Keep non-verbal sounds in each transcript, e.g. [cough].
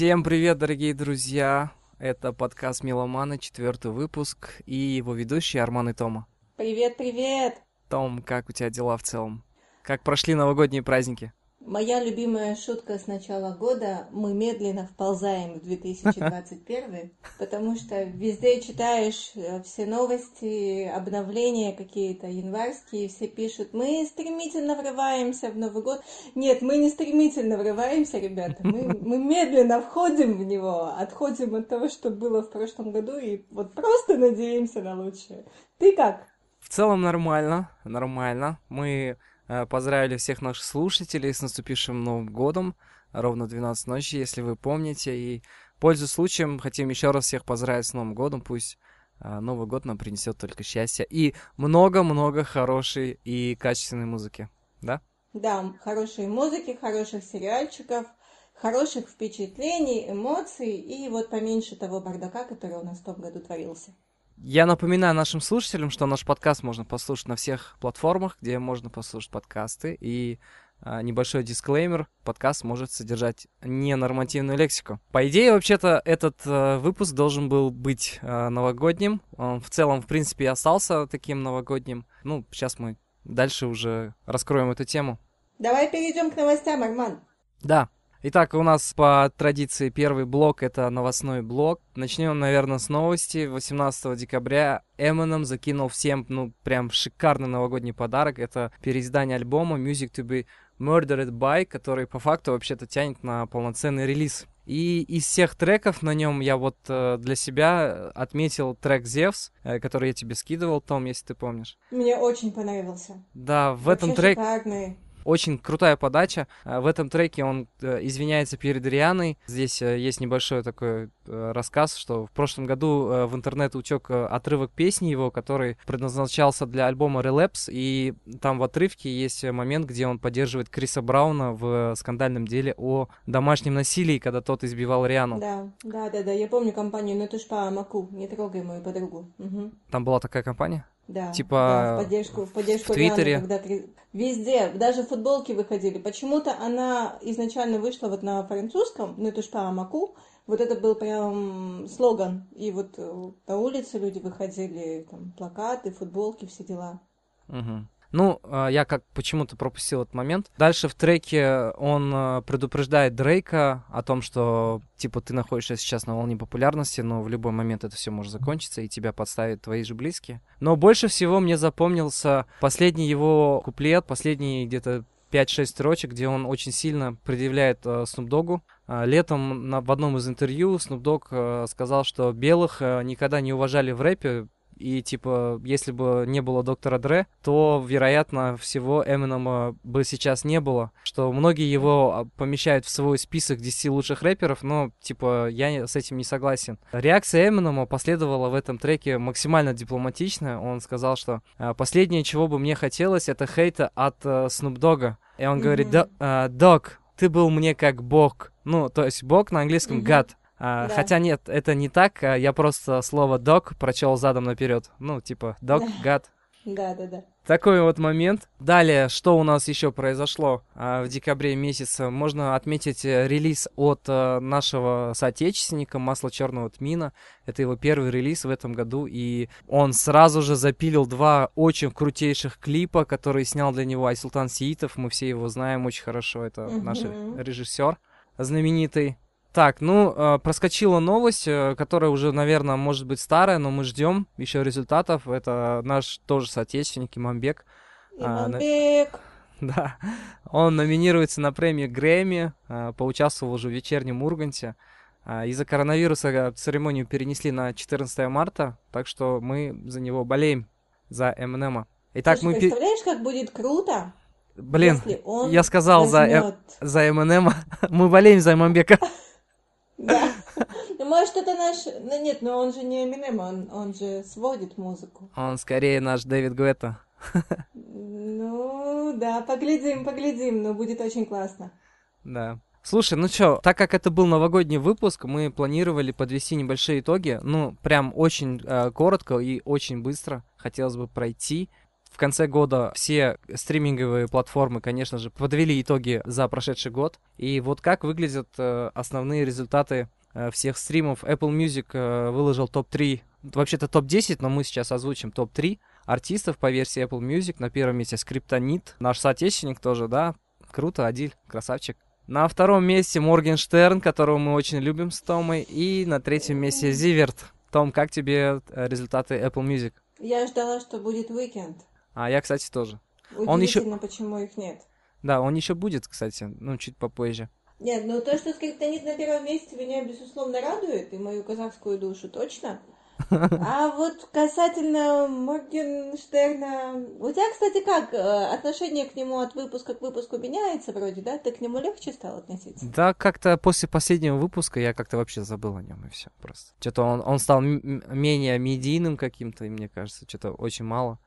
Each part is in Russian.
Всем привет, дорогие друзья! Это подкаст Меломана, четвертый выпуск, и его ведущие Арман и Тома. Привет, привет! Том, как у тебя дела в целом? Как прошли новогодние праздники? Моя любимая шутка с начала года – мы медленно вползаем в 2021, [laughs] потому что везде читаешь э, все новости, обновления какие-то январские, все пишут, мы стремительно врываемся в Новый год. Нет, мы не стремительно врываемся, ребята, мы, [laughs] мы медленно входим в него, отходим от того, что было в прошлом году, и вот просто надеемся на лучшее. Ты как? В целом нормально, нормально. Мы поздравили всех наших слушателей с наступившим Новым годом, ровно 12 ночи, если вы помните. И, пользуясь случаем, хотим еще раз всех поздравить с Новым годом. Пусть э, Новый год нам принесет только счастье и много-много хорошей и качественной музыки. Да? Да, хорошей музыки, хороших сериальчиков, хороших впечатлений, эмоций и вот поменьше того бардака, который у нас в том году творился. Я напоминаю нашим слушателям, что наш подкаст можно послушать на всех платформах, где можно послушать подкасты. И а, небольшой дисклеймер, подкаст может содержать ненормативную лексику. По идее, вообще-то, этот а, выпуск должен был быть а, новогодним. Он в целом, в принципе, и остался таким новогодним. Ну, сейчас мы дальше уже раскроем эту тему. Давай перейдем к новостям, Арман. Да, Итак, у нас по традиции первый блок — это новостной блок. Начнем, наверное, с новости. 18 декабря Eminem закинул всем, ну, прям шикарный новогодний подарок. Это переиздание альбома Music to be Murdered by, который по факту вообще-то тянет на полноценный релиз. И из всех треков на нем я вот э, для себя отметил трек Zeus, э, который я тебе скидывал, Том, если ты помнишь. Мне очень понравился. Да, в Вообще этом треке... Очень крутая подача. Э, в этом треке он э, извиняется перед Рианой. Здесь э, есть небольшой такой рассказ, что в прошлом году в интернет утек отрывок песни его, который предназначался для альбома Relapse, и там в отрывке есть момент, где он поддерживает Криса Брауна в скандальном деле о домашнем насилии, когда тот избивал Риану. Да, да, да, да, я помню компанию «Нетушпа Маку», «Не трогай мою подругу». Угу. Там была такая компания? Да, типа да, в поддержку, в поддержку в Твиттере. Рианы, когда везде, даже футболки выходили. Почему-то она изначально вышла вот на французском, ну это по Амаку, вот это был прям слоган. И вот э, на улице люди выходили, там плакаты, футболки, все дела. Угу. Ну, а, я как почему-то пропустил этот момент. Дальше в треке он а, предупреждает Дрейка о том, что, типа, ты находишься сейчас на волне популярности, но в любой момент это все может закончиться, и тебя подставят твои же близкие. Но больше всего мне запомнился последний его куплет, последний где-то 5-6 строчек, где он очень сильно предъявляет э, Dogg. Э, летом на, в одном из интервью Dogg э, сказал, что белых никогда не уважали в рэпе, и, типа, если бы не было доктора Дре, то, вероятно, всего Эминема бы сейчас не было. Что многие его а, помещают в свой список 10 лучших рэперов, но, типа, я с этим не согласен. Реакция Эминема последовала в этом треке максимально дипломатичная. Он сказал, что «А, последнее, чего бы мне хотелось, это хейта от uh, Snoop Dogg. И он mm-hmm. говорит, Док, ты был мне как бог. Ну, то есть бог на английском mm-hmm. God. А, да. Хотя нет, это не так. А я просто слово dog прочел задом наперед. Ну, типа, dog, гад. Да, да, да. Такой вот момент. Далее, что у нас еще произошло а, в декабре месяце? Можно отметить э, релиз от а, нашего соотечественника Масло Черного Тмина. Это его первый релиз в этом году, и он сразу же запилил два очень крутейших клипа, которые снял для него Айсултан Сиитов. Мы все его знаем очень хорошо. Это угу. наш режиссер знаменитый. Так, ну, э, проскочила новость, э, которая уже, наверное, может быть старая, но мы ждем еще результатов. Это наш тоже соотечественник Имамбек. Имамбек! А, [laughs] да, он номинируется на премию Грэмми, э, поучаствовал уже в вечернем Урганте. А, из-за коронавируса церемонию перенесли на 14 марта, так что мы за него болеем, за Эминема. Итак, Слушай, мы... представляешь, как будет круто, Блин, я сказал возьмет... за, за Эминема, [laughs] мы болеем за Имамбека. [laughs] Да. [laughs] Ну, может, это наш... Ну, нет, но он же не Эминем, он, он же сводит музыку. Он скорее наш Дэвид Гуэтта. [laughs] Ну, да, поглядим, поглядим, но будет очень классно. Да. Слушай, ну чё, так как это был новогодний выпуск, мы планировали подвести небольшие итоги. Ну, прям очень э, коротко и очень быстро хотелось бы пройти. В конце года все стриминговые платформы, конечно же, подвели итоги за прошедший год. И вот как выглядят э, основные результаты э, всех стримов. Apple Music э, выложил топ-3, вообще-то топ-10, но мы сейчас озвучим топ-3 артистов по версии Apple Music. На первом месте Скриптонит, наш соотечественник тоже, да, круто, Адиль, красавчик. На втором месте Моргенштерн, которого мы очень любим с Томой. И на третьем месте Зиверт. Том, как тебе результаты Apple Music? Я ждала, что будет Weekend. А я, кстати, тоже. Он еще... почему их нет. Да, он еще будет, кстати, ну, чуть попозже. Нет, ну то, что скриптонит на первом месте, меня, безусловно, радует, и мою казахскую душу точно. [laughs] А вот касательно Моргенштерна, у тебя, кстати, как э, отношение к нему от выпуска к выпуску меняется вроде, да? Ты к нему легче стал относиться? Да, как-то после последнего выпуска я как-то вообще забыл о нем и все просто. Что-то он, он стал менее медийным каким-то, и мне кажется, что-то очень мало.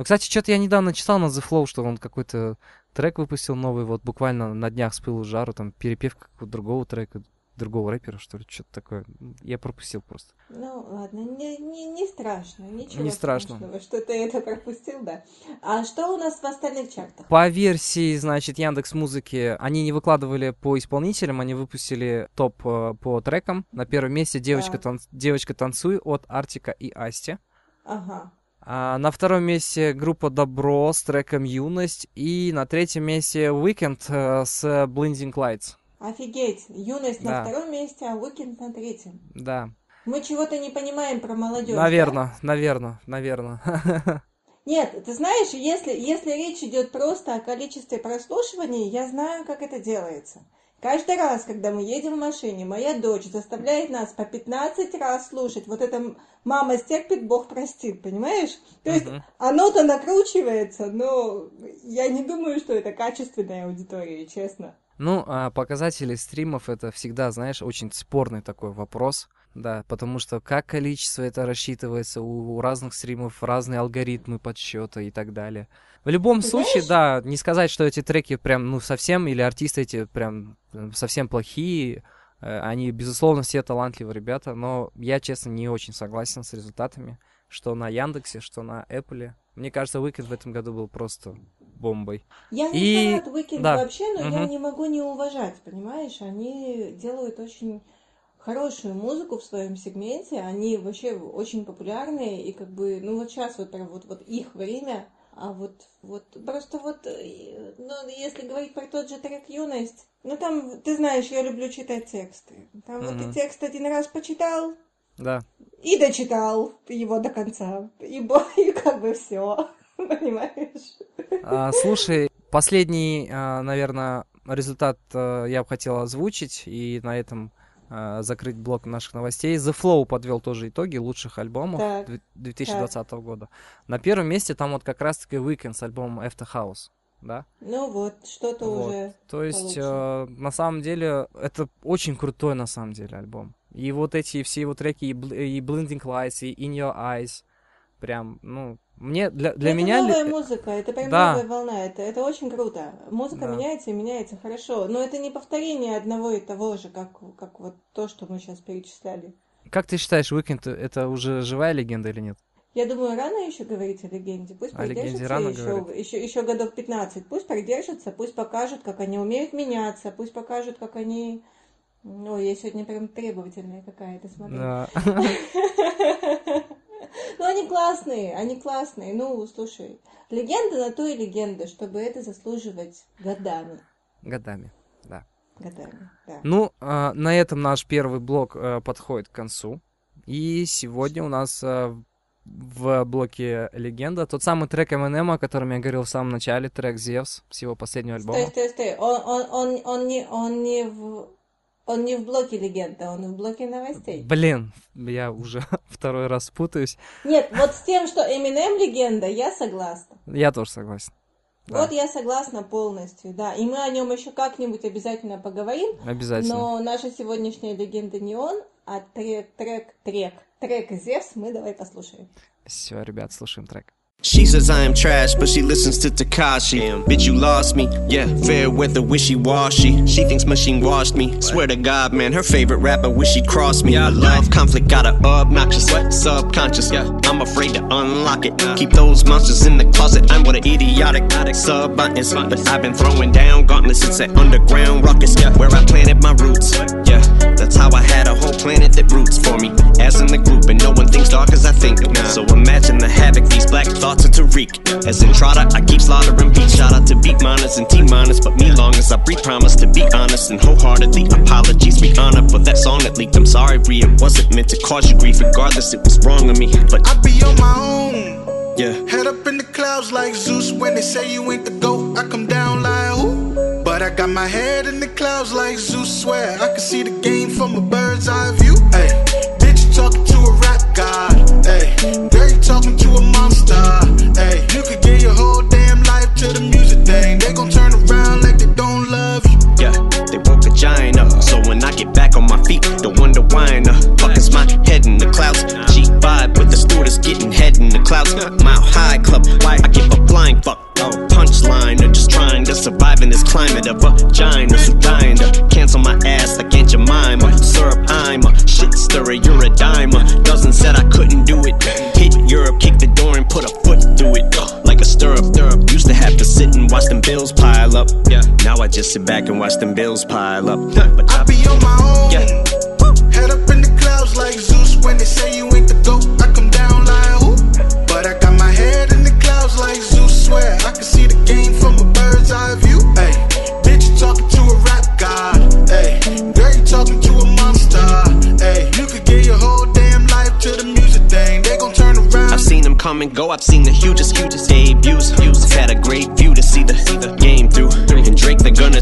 Ну, кстати, что-то я недавно читал на The Flow, что он какой-то трек выпустил новый, вот буквально на днях с пылу жару, там перепевка какого-то другого трека другого рэпера, что ли, что-то такое. Я пропустил просто. Ну, ладно, не, не, не страшно, ничего не страшно. страшного, что ты это пропустил, да. А что у нас в остальных чартах? По версии, значит, Яндекс Музыки, они не выкладывали по исполнителям, они выпустили топ э, по трекам. На первом месте девочка, да. тан... девочка танцуй от Артика и Асти. Ага. А на втором месте группа Добро с треком Юность. И на третьем месте Weekend э, с Blinding Lights. Офигеть, юность да. на втором месте, а Уикенд на третьем. Да. Мы чего-то не понимаем про молодежь. Наверное, да? наверное, наверное. [laughs] Нет, ты знаешь, если, если речь идет просто о количестве прослушиваний, я знаю, как это делается. Каждый раз, когда мы едем в машине, моя дочь заставляет нас по 15 раз слушать. Вот это мама стерпит, Бог простит, понимаешь? То есть uh-huh. оно-то накручивается, но я не думаю, что это качественная аудитория, честно. Ну, а показатели стримов это всегда, знаешь, очень спорный такой вопрос. Да, потому что как количество это рассчитывается, у, у разных стримов разные алгоритмы подсчета и так далее. В любом Ты случае, знаешь? да, не сказать, что эти треки прям, ну, совсем, или артисты эти прям э, совсем плохие, э, они, безусловно, все талантливые ребята, но я, честно, не очень согласен с результатами, что на Яндексе, что на Apple. Мне кажется, Weekend в этом году был просто бомбой. Я не и... фанат Weekend да. вообще, но угу. я не могу не уважать, понимаешь? Они делают очень хорошую музыку в своем сегменте, они вообще очень популярные, и как бы, ну вот сейчас вот прям вот, вот их время, а вот, вот, просто вот, э, ну, если говорить про тот же трек «Юность», ну там, ты знаешь, я люблю читать тексты. Там угу. вот ты текст один раз почитал, да. И дочитал его до конца. И, [laughs] и как бы все. [laughs] Понимаешь? А, слушай, последний, а, наверное, результат а, я бы хотел озвучить, и на этом а, закрыть блок наших новостей. The Flow подвел тоже итоги лучших альбомов так, 2020 так. года. На первом месте там вот как раз-таки Weekend с альбомом After House. Да? Ну вот, что-то вот. уже. То есть, э, на самом деле, это очень крутой на самом деле альбом. И вот эти все его треки, и, и Blinding Lights, и In Your Eyes, прям, ну, мне для, для это меня... Новая музыка, это прям да. новая волна, это, это очень круто. Музыка да. меняется и меняется хорошо, но это не повторение одного и того же, как, как вот то, что мы сейчас перечисляли. Как ты считаешь, Weekend это уже живая легенда или нет? Я думаю, рано еще говорить о легенде. Пусть о продержится рано еще, еще, еще годов 15. Пусть продержится, пусть покажут, как они умеют меняться, пусть покажут, как они... Ну, я сегодня прям требовательная какая-то, смотри. Да. [laughs] [laughs] [laughs] Ну, они классные, они классные. Ну, слушай, легенда на то и легенда, чтобы это заслуживать годами. Годами, да. Годами, да. Ну, э, на этом наш первый блок э, подходит к концу. И сегодня у нас э, в блоке «Легенда» тот самый трек Eminem, о котором я говорил в самом начале, трек «Зевс» с его последнего альбома. Стой, стой, стой. Он, он, он, он, не, он не в он не в блоке легенда, он в блоке новостей. Блин, я уже [laughs] второй раз путаюсь. Нет, вот с тем, что Eminem легенда, я согласна. Я тоже согласен. Да. Вот я согласна полностью, да. И мы о нем еще как-нибудь обязательно поговорим. Обязательно. Но наша сегодняшняя легенда не он, а трек, трек, трек. Трек Зевс мы давай послушаем. Все, ребят, слушаем трек. She says I am trash, but she listens to Takashi. Bitch, you lost me. Yeah, fair weather, wishy washy. She thinks machine washed me. Swear to God, man, her favorite rapper wish she crossed me. I love conflict, got her obnoxious, what? subconscious. Yeah, I'm afraid to unlock it. Keep those monsters in the closet. I'm what an idiotic sub is. But I've been throwing down gauntlets since that underground ruckus. Yeah, where I planted my roots. Yeah, that's how I had a whole planet that roots for me. As in the group, and no one thinks dark as I think. So imagine the havoc these black thoughts thoughts are Tariq. As in Trotter, I keep slaughtering beats. Shout out to beat miners and T miners. But me long as I breathe, promise to be honest and wholeheartedly. Apologies, be honored for that song that leaked. I'm sorry, Rhea. It wasn't meant to cause you grief, regardless, it was wrong of me. But I be on my own. Yeah. Head up in the clouds like Zeus. When they say you ain't the GOAT, I come down like who? But I got my head in the clouds like Zeus. Swear I can see the game from a bird's eye view. Hey, bitch, talking to a rap god. Hey, girl, you talking to a monster. Hey, you could give your whole damn life to the music thing. They gon' turn around like they don't love you. Yeah, they woke a giant up. So when I get back on my feet, don't wonder why fuck is my head in the clouds. Vibe with the stewardess getting head in the clouds. Mile high club, why I give a flying fuck. Punchline, or just trying to survive in this climate of vaginas who dying to cancel my ass like Aunt Jemima. Syrup, I'm a shit stirrer, you're a dimer. Dozen said I couldn't do it. Hit Europe, kick the door and put a foot through it. Like a stirrup, stirrup. Used to have to sit and watch them bills pile up. Yeah. Now I just sit back and watch them bills pile up. But I be on my own. Yeah. Head up in the clouds like Zeus when they say you ain't the GOAT. I come down like who? But I got my head in the clouds like Zeus. Swear I can see the game from a bird's eye view. Hey, bitch, you talking to a rap god. Hey, girl, you talking to a monster. Hey, you could give your whole damn life to the music thing. They gon' turn around. I've seen them come and go. I've seen the hugest, hugest debuts. I've had a great view to see the, see the game through. And Drake, they're gonna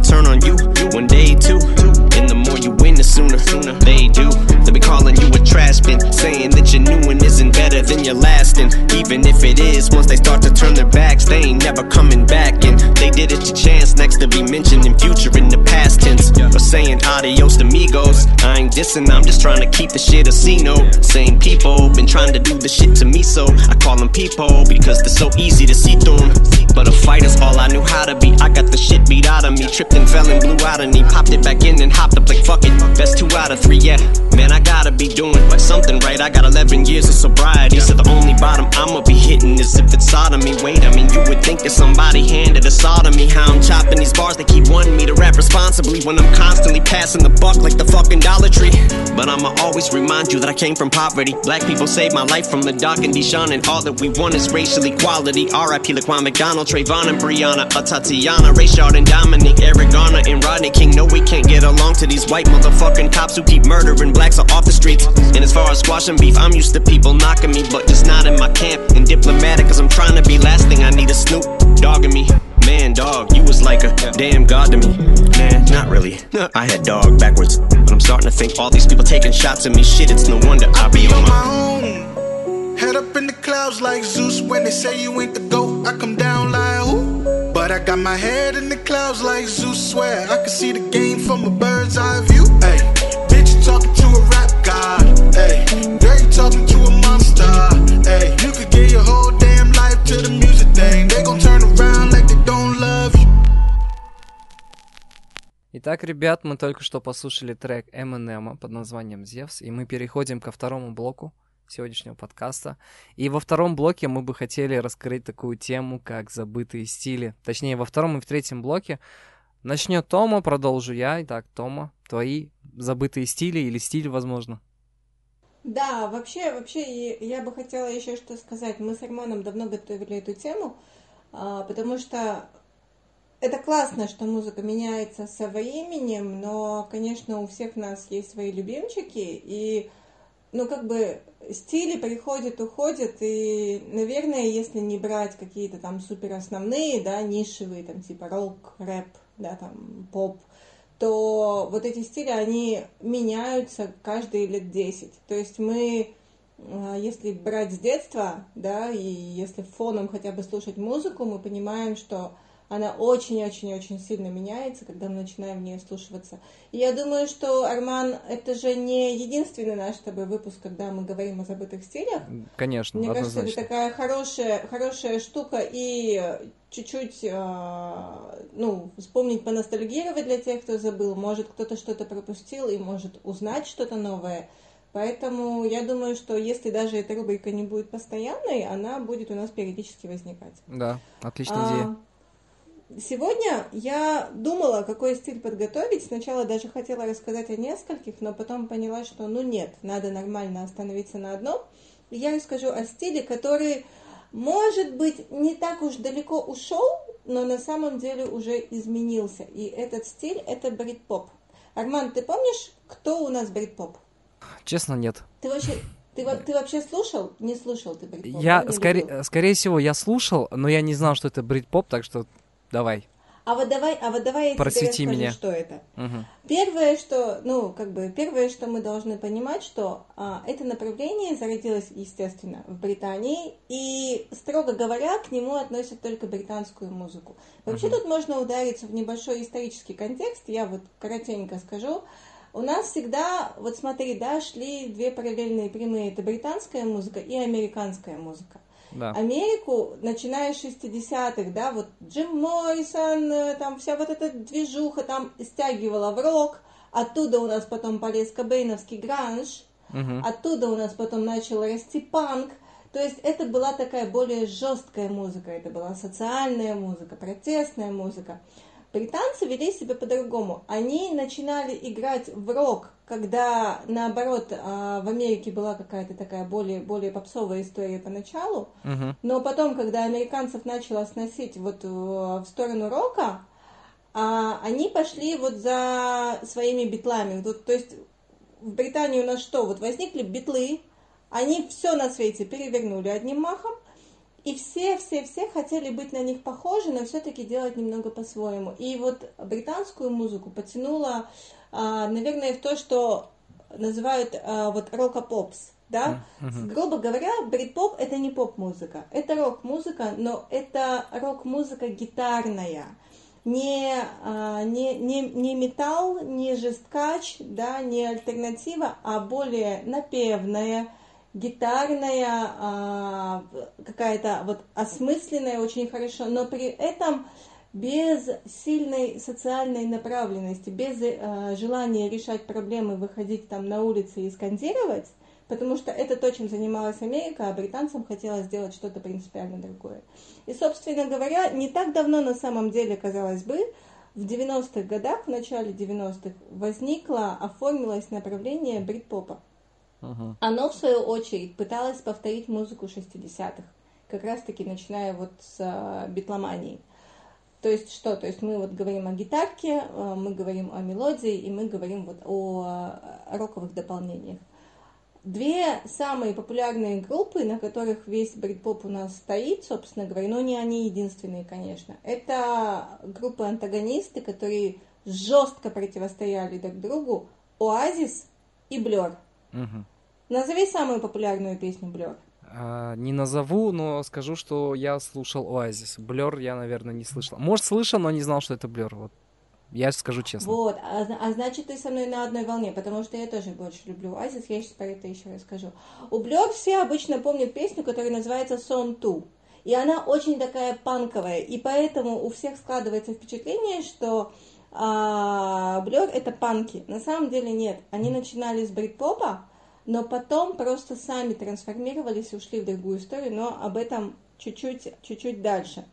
never coming back. And they did it to chance next to be mentioned in future in the past tense. Or saying adios to amigos. Dissing, I'm just trying to keep the shit a C note. Same people been trying to do the shit to me, so I call them people because they're so easy to see through. But a fighter's all I knew how to be. I got the shit beat out of me. Tripped and fell and blew out a knee. Popped it back in and hopped up like fuck it. Best two out of three, yeah. Man, I gotta be doing something right. I got 11 years of sobriety. So the only bottom I'ma be hitting is if it's sodomy. Wait, I mean, you would think that somebody handed a sodomy. How I'm chopping these bars, they keep wanting me to rap responsibly when I'm constantly passing the buck like the fucking Dollar Tree. But I'ma always remind you that I came from poverty. Black people saved my life from the dark and Deshaun, and all that we want is racial equality. R.I.P. Laquan McDonald, Trayvon and Brianna, a Tatiana, Rayshard and Dominic, Eric Garner and Rodney King. No, we can't get along to these white motherfucking cops who keep murdering blacks off the streets. And as far as squashing beef, I'm used to people knocking me, but just not in my camp. And diplomatic, cause I'm trying to be last thing I need a Snoop dogging me. Man, dog, you was like a damn god to me. Man, not really. I had dog backwards. But I'm starting to think all these people taking shots at me. Shit, it's no wonder I be on my own. Head up in the clouds like Zeus when they say you ain't the GOAT. I come down like who? But I got my head in the clouds like Zeus. Swear I can see the game from a bird's eye view. Hey, bitch, you talking to a rap god. Hey, girl, you talking to a monster. Hey, you could give your whole damn life to the music thing. They gon' turn around Итак, ребят, мы только что послушали трек Eminem под названием «Зевс», и мы переходим ко второму блоку сегодняшнего подкаста. И во втором блоке мы бы хотели раскрыть такую тему, как забытые стили. Точнее, во втором и в третьем блоке начнет Тома, продолжу я. Итак, Тома, твои забытые стили или стиль, возможно? Да, вообще, вообще, я бы хотела еще что сказать. Мы с Арманом давно готовили эту тему, а, потому что это классно, что музыка меняется со временем, но, конечно, у всех нас есть свои любимчики, и, ну, как бы стили приходят, уходят, и, наверное, если не брать какие-то там супер основные, да, нишевые, там, типа рок, рэп, да, там, поп, то вот эти стили, они меняются каждые лет 10. То есть мы, если брать с детства, да, и если фоном хотя бы слушать музыку, мы понимаем, что она очень-очень-очень сильно меняется, когда мы начинаем в нее слушаться. И я думаю, что, Арман, это же не единственный наш с тобой выпуск, когда мы говорим о забытых стилях. Конечно, Мне однозначно. кажется, это такая хорошая, хорошая штука и чуть-чуть, э, ну, вспомнить, поностальгировать для тех, кто забыл. Может, кто-то что-то пропустил и может узнать что-то новое. Поэтому я думаю, что если даже эта рубрика не будет постоянной, она будет у нас периодически возникать. Да, отличная идея. Сегодня я думала, какой стиль подготовить. Сначала даже хотела рассказать о нескольких, но потом поняла, что ну нет, надо нормально остановиться на одном. И я расскажу о стиле, который, может быть, не так уж далеко ушел, но на самом деле уже изменился. И этот стиль – это брит-поп. Арман, ты помнишь, кто у нас брит-поп? Честно, нет. Ты вообще, ты, ты вообще слушал? Не слушал ты брит-поп? Я, скорее, скорее всего, я слушал, но я не знал, что это брит-поп, так что давай. А вот давай, а вот давай я Просвети тебе расскажу, меня. что это. Мгм. Первое, что, ну, как бы, первое, что мы должны понимать, что а, это направление зародилось, естественно, в Британии, и, строго говоря, к нему относят только британскую музыку. Вообще тут можно удариться в небольшой исторический контекст, я вот коротенько скажу. У нас всегда, вот смотри, да, шли две параллельные прямые, это британская музыка и американская музыка. Да. Америку, начиная с 60-х, да, вот Джим Моррисон, э, там вся вот эта движуха там стягивала в рок, оттуда у нас потом полез кобейновский гранж, Мгм. оттуда у нас потом начал расти панк, то есть это была такая более жесткая музыка, это была социальная музыка, протестная музыка. Британцы вели себя по-другому. Они начинали играть в рок, когда, наоборот, а, в Америке была какая-то такая более, более попсовая история поначалу. Мгм. Но потом, когда американцев начало сносить вот э, в сторону рока, а, они пошли вот за своими битлами. Вот, то есть в Британии у нас что? Вот возникли битлы, они все на свете перевернули одним махом, и все-все-все хотели быть на них похожи, но все-таки делать немного по-своему. И вот британскую музыку потянуло, а, наверное, в то, что называют а, вот рока-попс. Да? Грубо говоря, брит-поп это не поп-музыка, это рок-музыка, но это рок-музыка гитарная. Не, а, не, не, не металл, не жесткач, да, не альтернатива, а более напевная, гитарная, а, какая-то вот осмысленная очень хорошо, но при этом без сильной социальной направленности, без э, желания решать проблемы, выходить там на улицы и скандировать, потому что это то, чем занималась Америка, а британцам хотелось сделать что-то принципиально другое. И, собственно говоря, не так давно на самом деле, казалось бы, в 90-х годах, в начале 90-х, возникло, оформилось направление брит-попа. Мгм. Оно, в свою очередь, пыталось повторить музыку 60-х, как раз-таки начиная вот с э, битломании. То есть что? То есть мы вот говорим о гитарке, э, мы говорим о мелодии, и мы говорим вот о э, роковых дополнениях. Две самые популярные группы, на которых весь брит-поп у нас стоит, собственно говоря, но не они единственные, конечно. Это группы-антагонисты, которые жестко противостояли друг другу, Оазис и Блер. Мгм. Назови самую популярную песню Блер. А, не назову, но скажу, что я слушал Оазис. Блер я, наверное, не слышал. Может, слышал, но не знал, что это Блер. Вот. Я скажу честно. Вот, а, а значит, ты со мной на одной волне, потому что я тоже больше люблю Оазис, я сейчас про это еще расскажу. У Блер все обычно помнят песню, которая называется Song 2. И она очень такая панковая, и поэтому у всех складывается впечатление, что Блер это панки. На самом деле нет. Они начинали с брит-попа, но потом просто сами трансформировались и ушли в другую историю, но об этом чуть-чуть, чуть-чуть дальше.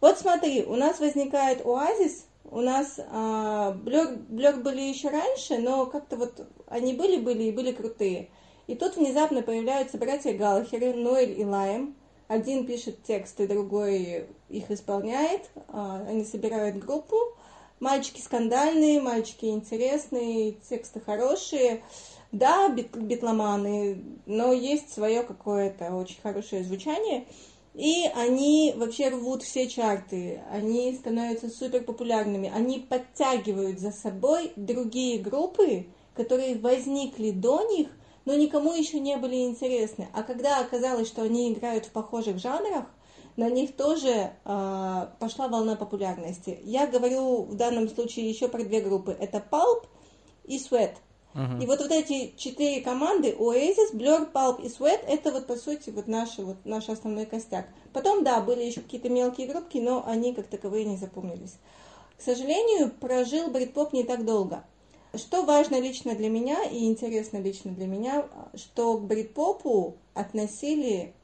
Вот смотри, у нас возникает Оазис, у нас а, Блер были еще раньше, но как-то вот они были-были и были крутые. И тут внезапно появляются братья Галлахеры, Ноэль и Лайм. Один пишет тексты, другой их исполняет. А, они собирают группу. Мальчики скандальные, мальчики интересные, тексты хорошие. Да, бит, битломаны, но есть свое какое-то очень хорошее звучание. И они вообще рвут все чарты, они становятся супер популярными, они подтягивают за собой другие группы, которые возникли до них, но никому еще не были интересны. А когда оказалось, что они играют в похожих жанрах, на них тоже э, пошла волна популярности. Я говорю в данном случае еще про две группы. Это Pulp и Sweat. Uh-huh. И вот, вот эти четыре команды, Oasis, Blur, Pulp и Sweat, это вот по сути вот наш, вот наш основной костяк. Потом, да, были еще какие-то мелкие группки, но они как таковые не запомнились. К сожалению, прожил брит-поп не так долго. Что важно лично для меня и интересно лично для меня, что к брит-попу относили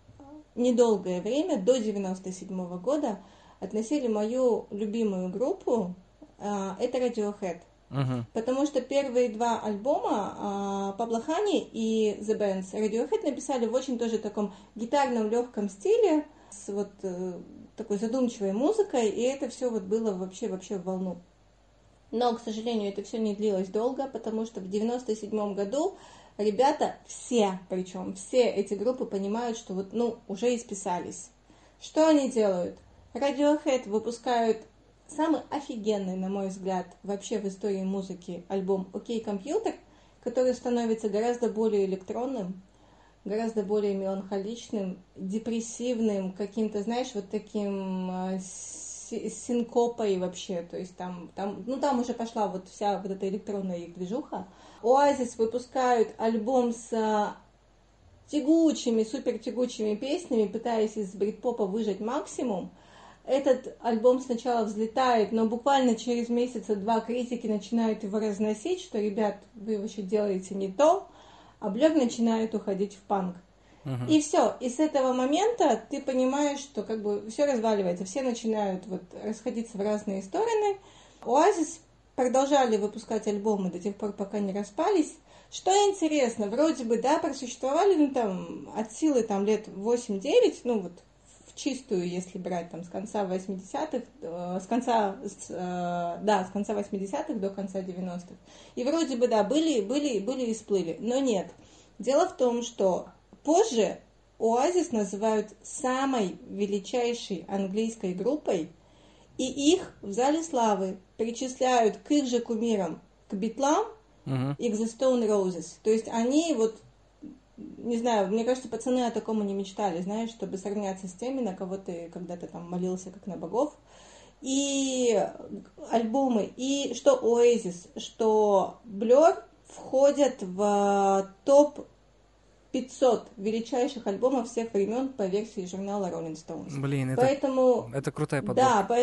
недолгое время, до 97 -го года, относили мою любимую группу, а, это Radiohead. Uh-huh. Потому что первые два альбома Пабло Хани и The Bands Radiohead написали в очень тоже таком гитарном легком стиле, с вот э, такой задумчивой музыкой, и это все вот было вообще вообще в волну. Но, к сожалению, это все не длилось долго, потому что в 97 году ребята все, причем все эти группы понимают, что вот, ну, уже исписались. Что они делают? Radiohead выпускают самый офигенный, на мой взгляд, вообще в истории музыки альбом «Окей, компьютер», который становится гораздо более электронным, гораздо более меланхоличным, депрессивным, каким-то, знаешь, вот таким э, синкопой вообще, то есть там, там, ну там уже пошла вот вся вот эта электронная их движуха. Оазис выпускают альбом с э, тягучими, супер тягучими песнями, пытаясь из брит-попа выжать максимум. Этот альбом сначала взлетает, но буквально через месяца два критики начинают его разносить, что, ребят, вы вообще делаете не то, а Блёк начинает уходить в панк. Uh-huh. И все. И с этого момента ты понимаешь, что как бы все разваливается, все начинают вот расходиться в разные стороны. Оазис продолжали выпускать альбомы до тех пор, пока не распались. Что интересно, вроде бы, да, просуществовали, ну, там, от силы, там, лет 8-9, ну, вот, в чистую, если брать, там, с конца 80-х, э, с конца, с, э, да, с конца 80-х до конца 90-х. И вроде бы, да, были, были, были и всплыли, но нет. Дело в том, что позже Оазис называют самой величайшей английской группой, и их в Зале Славы причисляют к их же кумирам, к Битлам uh-huh. и к The Stone Roses. То есть они вот, не знаю, мне кажется, пацаны о таком и не мечтали, знаешь, чтобы сравняться с теми, на кого ты когда-то там молился, как на богов. И альбомы, и что Oasis, что Blur входят в топ 500 величайших альбомов всех времен по версии журнала Rolling Stones. Блин, это, Поэтому, это крутая подборка. Да, по,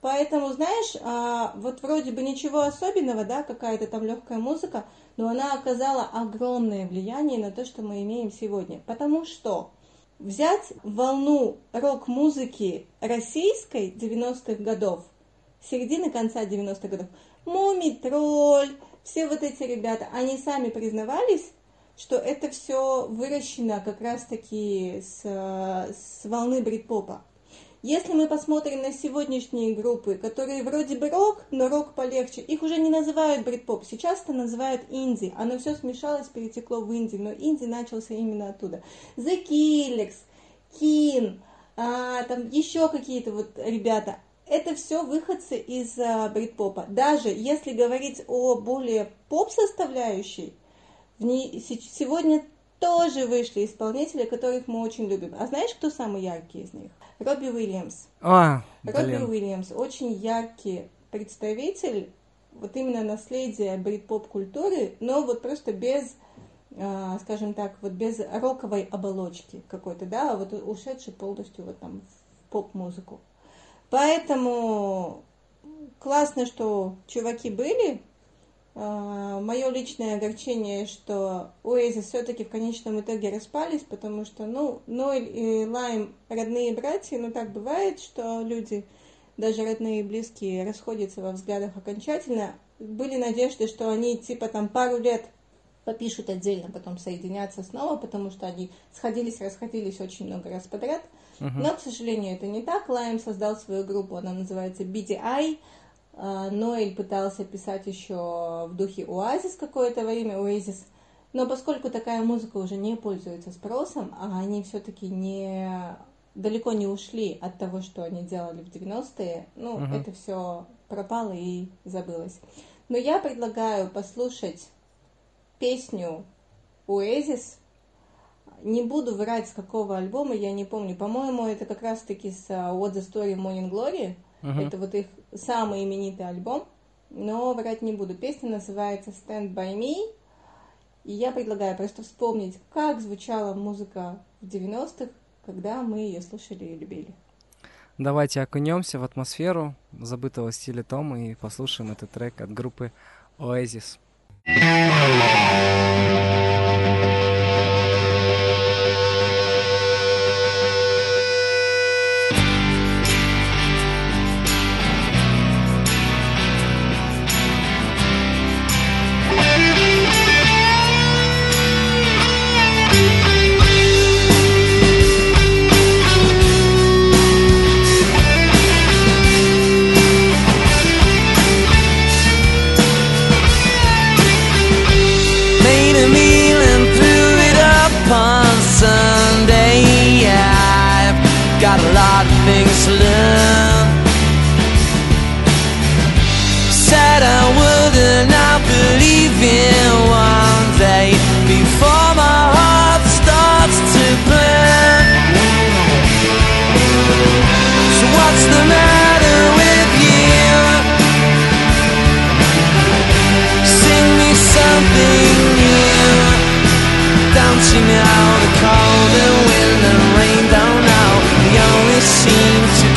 поэтому, знаешь, а, вот вроде бы ничего особенного, да, какая-то там легкая музыка, но она оказала огромное влияние на то, что мы имеем сегодня. Потому что взять волну рок-музыки российской 90-х годов, середины конца 90-х годов, Мумий Тролль, все вот эти ребята, они сами признавались, что это все выращено как раз-таки с, с волны брит-попа. Если мы посмотрим на сегодняшние группы, которые вроде бы рок, но рок полегче, их уже не называют брит-поп, сейчас это называют инди. Оно все смешалось, перетекло в инди, но инди начался именно оттуда. The Killers, Keen, а, там еще какие-то вот ребята. Это все выходцы из а, брит-попа. Даже если говорить о более поп-составляющей, в ней сегодня тоже вышли исполнители, которых мы очень любим. А знаешь, кто самый яркий из них? Робби Уильямс. А, Робби Уильямс очень яркий представитель вот именно наследия брит-поп-культуры, но вот просто без, э, скажем так, вот без роковой оболочки какой-то, да, а вот ушедший полностью вот там в поп-музыку. Поэтому классно, что чуваки были, а, Мое личное огорчение, что Oasis все-таки в конечном итоге распались, потому что, ну, Нойль и Лайм родные братья, но так бывает, что люди, даже родные и близкие, расходятся во взглядах окончательно. Были надежды, что они типа там пару лет попишут отдельно, потом соединятся снова, потому что они сходились, расходились очень много раз подряд. Uh-huh. Но, к сожалению, это не так. Лайм создал свою группу, она называется BDI, а, а, Ноэль пытался писать еще в духе Оазис какое-то время, Оазис, но поскольку такая музыка уже не пользуется спросом, а они все-таки не далеко не ушли от того, что они делали в 90-е, ну, угу. это все пропало и забылось. Но я предлагаю послушать песню Оазис. Не буду врать, с какого альбома, я не помню. По-моему, это как раз-таки с What the Story Morning Glory. Uh-huh. Это вот их самый именитый альбом. Но врать не буду. Песня называется Stand By Me. И я предлагаю просто вспомнить, как звучала музыка в 90-х, когда мы ее слушали и любили. Давайте окунемся в атмосферу забытого стиля Тома и послушаем этот трек от группы Oasis. Oasis.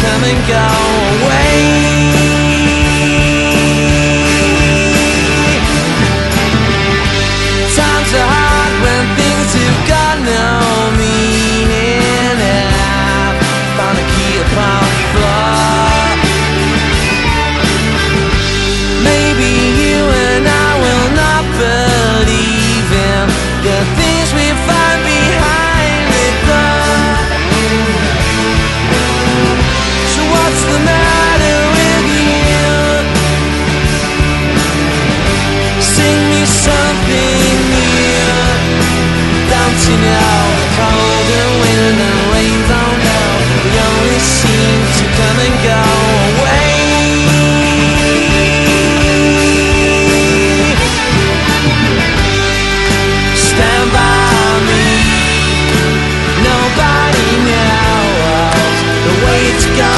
come and go away. God's got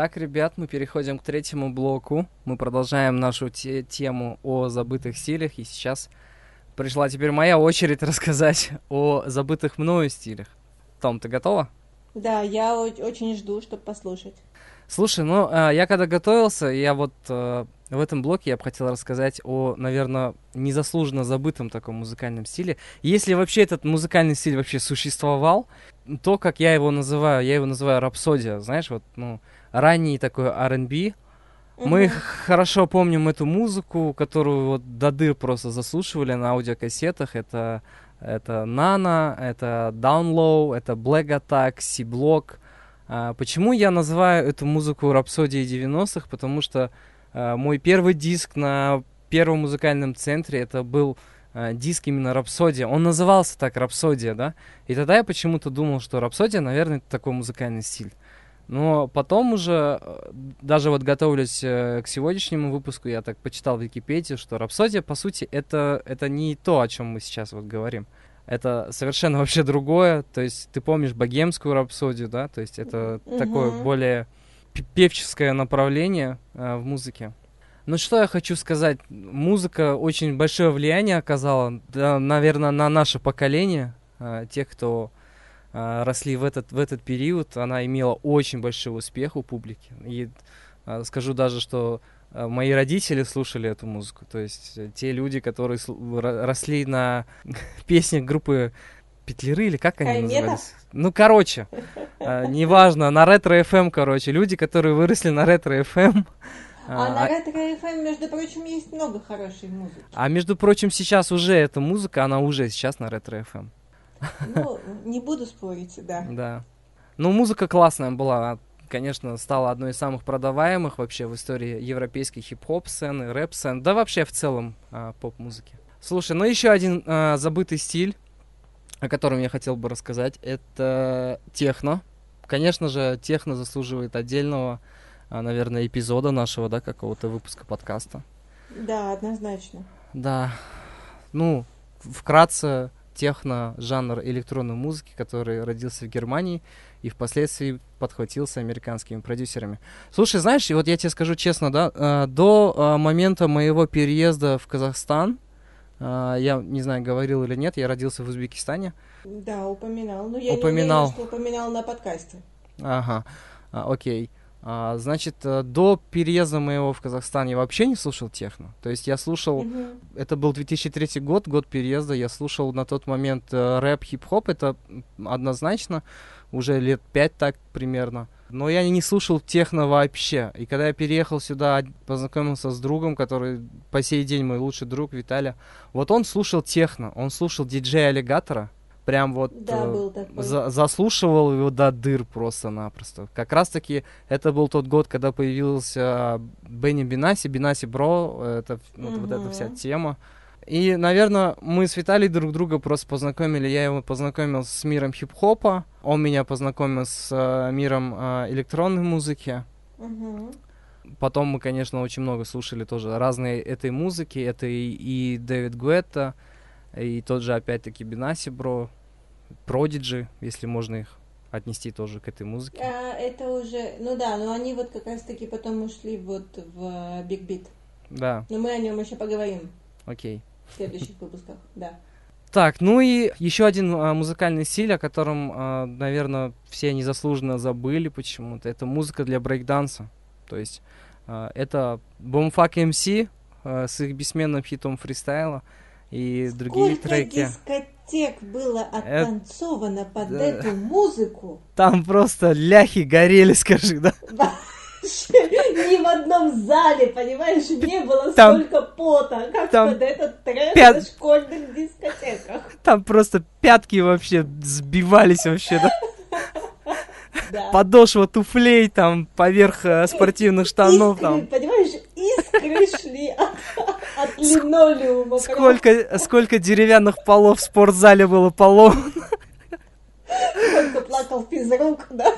Итак, ребят, мы переходим к третьему блоку. Мы продолжаем нашу те- тему о забытых стилях. И сейчас пришла теперь моя очередь [laughs] рассказать о забытых мною стилях. Том, ты готова? Да, я очень жду, чтобы послушать. Слушай, ну, а, я когда готовился, я вот э, в этом блоке я бы хотел рассказать о, наверное, незаслуженно забытом таком музыкальном стиле. Если вообще этот музыкальный стиль вообще существовал, то, как я его называю, я его называю рапсодия, знаешь, вот, ну, ранний такой R&B. Мы Мгм. хорошо помним эту музыку, которую вот до дыр просто заслушивали на аудиокассетах. Это, это Nano, это Down Low, это Black Attack, C-Block. А, почему я называю эту музыку рапсодией 90-х? Потому что а, мой первый диск на первом музыкальном центре это был а, диск именно Рапсодия. Он назывался так Рапсодия, да? И тогда я почему-то думал, что Рапсодия, наверное, это такой музыкальный стиль. Но потом уже, э, даже вот готовлюсь э, к сегодняшнему выпуску, я так почитал в Википедии, что Рапсодия, по сути, это, это не то, о чем мы сейчас вот говорим. Это совершенно [laughs] вообще другое. То есть ты помнишь богемскую рапсодию, да? То есть это такое Мгм. более пе- певческое направление э, в музыке. Ну что я хочу сказать, музыка очень большое влияние оказала, да, наверное, на наше поколение, э, тех, кто росли в этот, в этот период, она имела очень большой успех у публики. И э, скажу даже, что э, мои родители слушали эту музыку, то есть э, те люди, которые росли на [laughs] песнях группы Петлеры или как они Хаймета? назывались? Ну, короче, э, неважно, на ретро FM, короче, люди, которые выросли на ретро FM. А на ретро FM, между прочим, есть много хорошей музыки. А между прочим, сейчас уже эта музыка, она уже сейчас на ретро FM. Ну, не буду спорить, да. Да. Ну, музыка классная была. Конечно, стала одной из самых продаваемых вообще в истории европейской хип-хоп сцены, рэп сцены, да вообще в целом а, поп-музыки. Слушай, ну еще один а, забытый стиль, о котором я хотел бы рассказать, это техно. Конечно же, техно заслуживает отдельного, а, наверное, эпизода нашего, да, какого-то выпуска подкаста. Да, однозначно. Да. Ну, вкратце, техно жанр электронной музыки, который родился в Германии и впоследствии подхватился американскими продюсерами. Слушай, знаешь, и вот я тебе скажу честно, да, э, до э, момента моего переезда в Казахстан, э, я не знаю, говорил или нет, я родился в Узбекистане. Да, упоминал. Но я Упоминал. не уверена, что упоминал на подкасте. Ага, а, окей. А, значит, э, до переезда моего в Казахстан я вообще не слушал техно. То есть я слушал Мгм. это был 2003 год, год переезда. Я слушал на тот момент э, рэп, хип-хоп. Это однозначно уже лет пять так примерно. Но я не слушал техно вообще. И когда я переехал сюда, познакомился с другом, который по сей день мой лучший друг Виталя. Вот он слушал техно, он слушал диджея Аллигатора. Прям вот Да, э, был такой. за- заслушивал его до дыр просто-напросто. Как раз-таки это был тот год, когда появился Бенни Бинаси, Бинаси Бро, это ф- вот, вот эта вся тема. И, наверное, мы с Виталий друг друга просто познакомили. Я его познакомил с миром хип-хопа, он меня познакомил с э, миром э, электронной музыки. Мгм. Потом мы, конечно, очень много слушали тоже разные этой музыки. Это и, и Дэвид Гуэтта, и тот же, опять-таки, Benassi Bros, Prodigy, если можно их отнести тоже к этой музыке. А, это уже, ну да, но они вот как раз таки потом ушли вот в Big Beat. Да, Но мы о нем еще поговорим окей. в следующих выпусках, да. Так, ну и еще один а, музыкальный стиль, о котором, наверное, все незаслуженно забыли почему-то. Это музыка для брейкданса. То есть а, это Boomfuck MC а, с их бессменным хитом фристайла и другие Сколько треки. дискотек было оттанцовано под да. эту музыку? Там просто ляхи горели, [laughs] скажи, да? Ни в одном зале, понимаешь, не было Там- столько пота, как там под этот трек пят- на школьных дискотеках. Там просто пятки вообще сбивались вообще, да? Да. Подошва туфлей там поверх э, спортивных штанов Искры, там. понимаешь, искры шли линолеума. Сколько, сколько деревянных полов в спортзале было поломано. Сколько плакал физрук, да?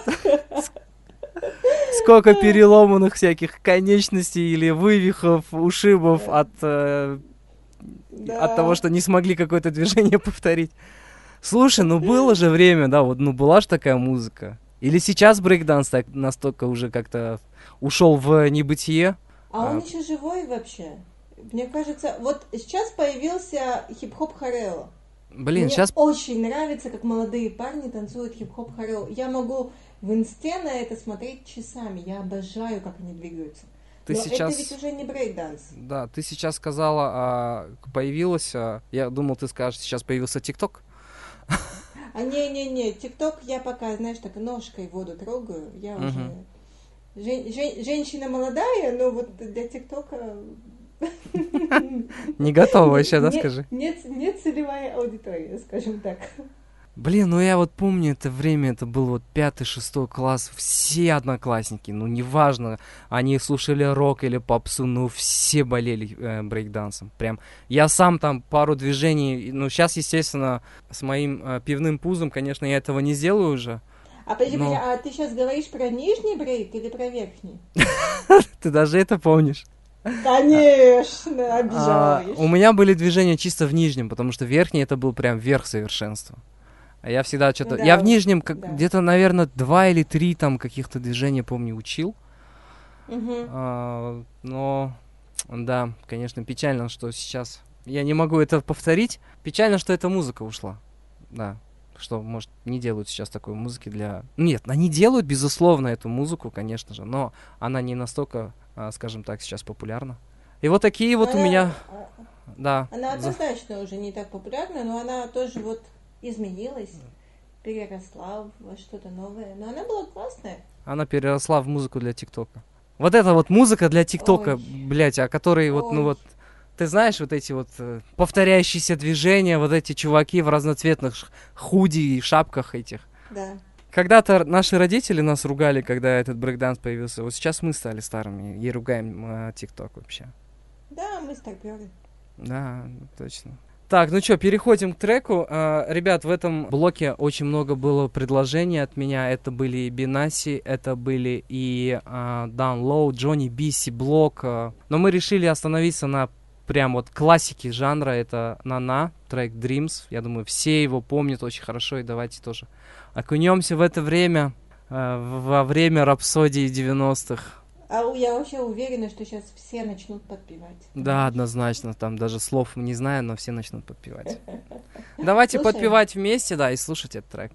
Сколько переломанных всяких конечностей или вывихов, ушибов от, э, Да. от того, что не смогли какое-то движение [laughs] повторить. Слушай, ну было же время, да, вот, ну была же такая музыка. Или сейчас брейкданс так настолько уже как-то ушел в небытие. А он А. еще живой вообще? Мне кажется, вот сейчас появился хип-хоп choreo. Блин, Мне сейчас очень нравится, как молодые парни танцуют хип-хоп choreo. Я могу в инсте на это смотреть часами. Я обожаю, как они двигаются. ты Но сейчас... это ведь уже не брейк-данс. Да, ты сейчас сказала, а, появилась, а, я думал, ты скажешь, сейчас появился TikTok. А не-не-не, ТикТок я пока, знаешь, так ножкой воду трогаю. Я Мгм. уже... Жен- жен- женщина молодая, но вот для ТикТока... Не готова еще, да, скажи? Нет, нет целевая аудитория, скажем так. Блин, ну я вот помню это время, это был вот пятый, шестой класс, все одноклассники, ну неважно, они слушали рок или попсу, ну все болели э, брейкдансом, прям. Я сам там пару движений, ну сейчас, естественно, с моим э, пивным пузом, конечно, я этого не сделаю уже. А подожди, Но- а ты сейчас говоришь про нижний брейк или про верхний? [laughs] Ты даже это помнишь? Конечно, А, обижаешь. у меня были движения чисто в нижнем, потому что верхний это был прям верх совершенства. А я всегда что-то... Да, я в нижнем как, да. где-то, наверное, два или три там каких-то движения, помню, учил. А, но, да, конечно, печально, что сейчас... Я не могу это повторить. Печально, что эта музыка ушла. Да. Что, может, не делают сейчас такой музыки для... Нет, они делают, безусловно, эту музыку, конечно же, но она не настолько, скажем так, сейчас популярна. И вот такие вот у Она- меня... а, Да. Она однозначно уже не так популярна, но она тоже вот изменилась, переросла во что-то новое. Но она была классная. Она переросла в музыку для ТикТока. Вот это вот музыка для ТикТока, Ой. блядь, о которой вот, ну Ой. вот, ты знаешь, вот эти вот э, повторяющиеся движения, вот эти чуваки в разноцветных худи и шапках этих. Да. Когда-то наши родители нас ругали, когда этот брейкданс появился. Вот сейчас мы стали старыми и ругаем э, ТикТок вообще. Да, мы старперы. Да, точно. Так, ну что, переходим к треку. А, ребят, в этом блоке очень много было предложений от меня. Это были и Бинаси, это были и а, Download, Джонни Биси, Блок. а. Но мы решили остановиться на прям вот классике жанра. Это Нана, трек Dreams. Я думаю, все его помнят очень хорошо. И давайте тоже окунемся в это время, в- во время рапсодии 90-х. А я вообще уверена, что сейчас все начнут подпевать. Да, однозначно, там даже слов не знаю, но все начнут подпевать. [laughs] Давайте Слушаем. подпевать вместе, да, и слушать этот трек.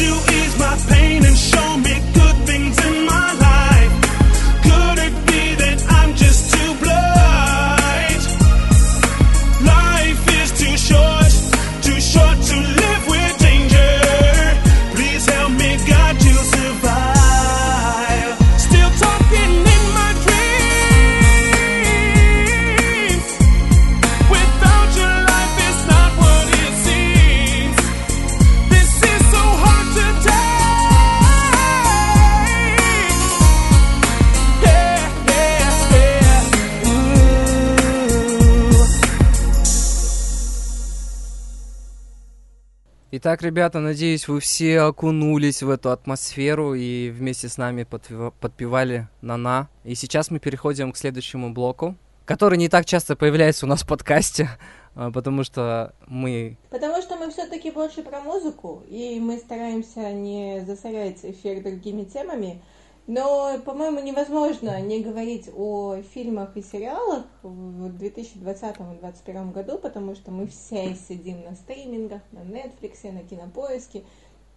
You ease my pain and show Итак, ребята, надеюсь, вы все окунулись в эту атмосферу и вместе с нами подпева- подпевали на-на. И сейчас мы переходим к следующему блоку, который не так часто появляется у нас в подкасте, [laughs] а, потому что мы... Потому что мы все-таки больше про музыку, и мы стараемся не засорять эфир другими темами. Но, по-моему, невозможно не говорить о фильмах и сериалах в 2020 и 2021 году, потому что мы все сидим на стримингах, на Netflix, на Кинопоиске,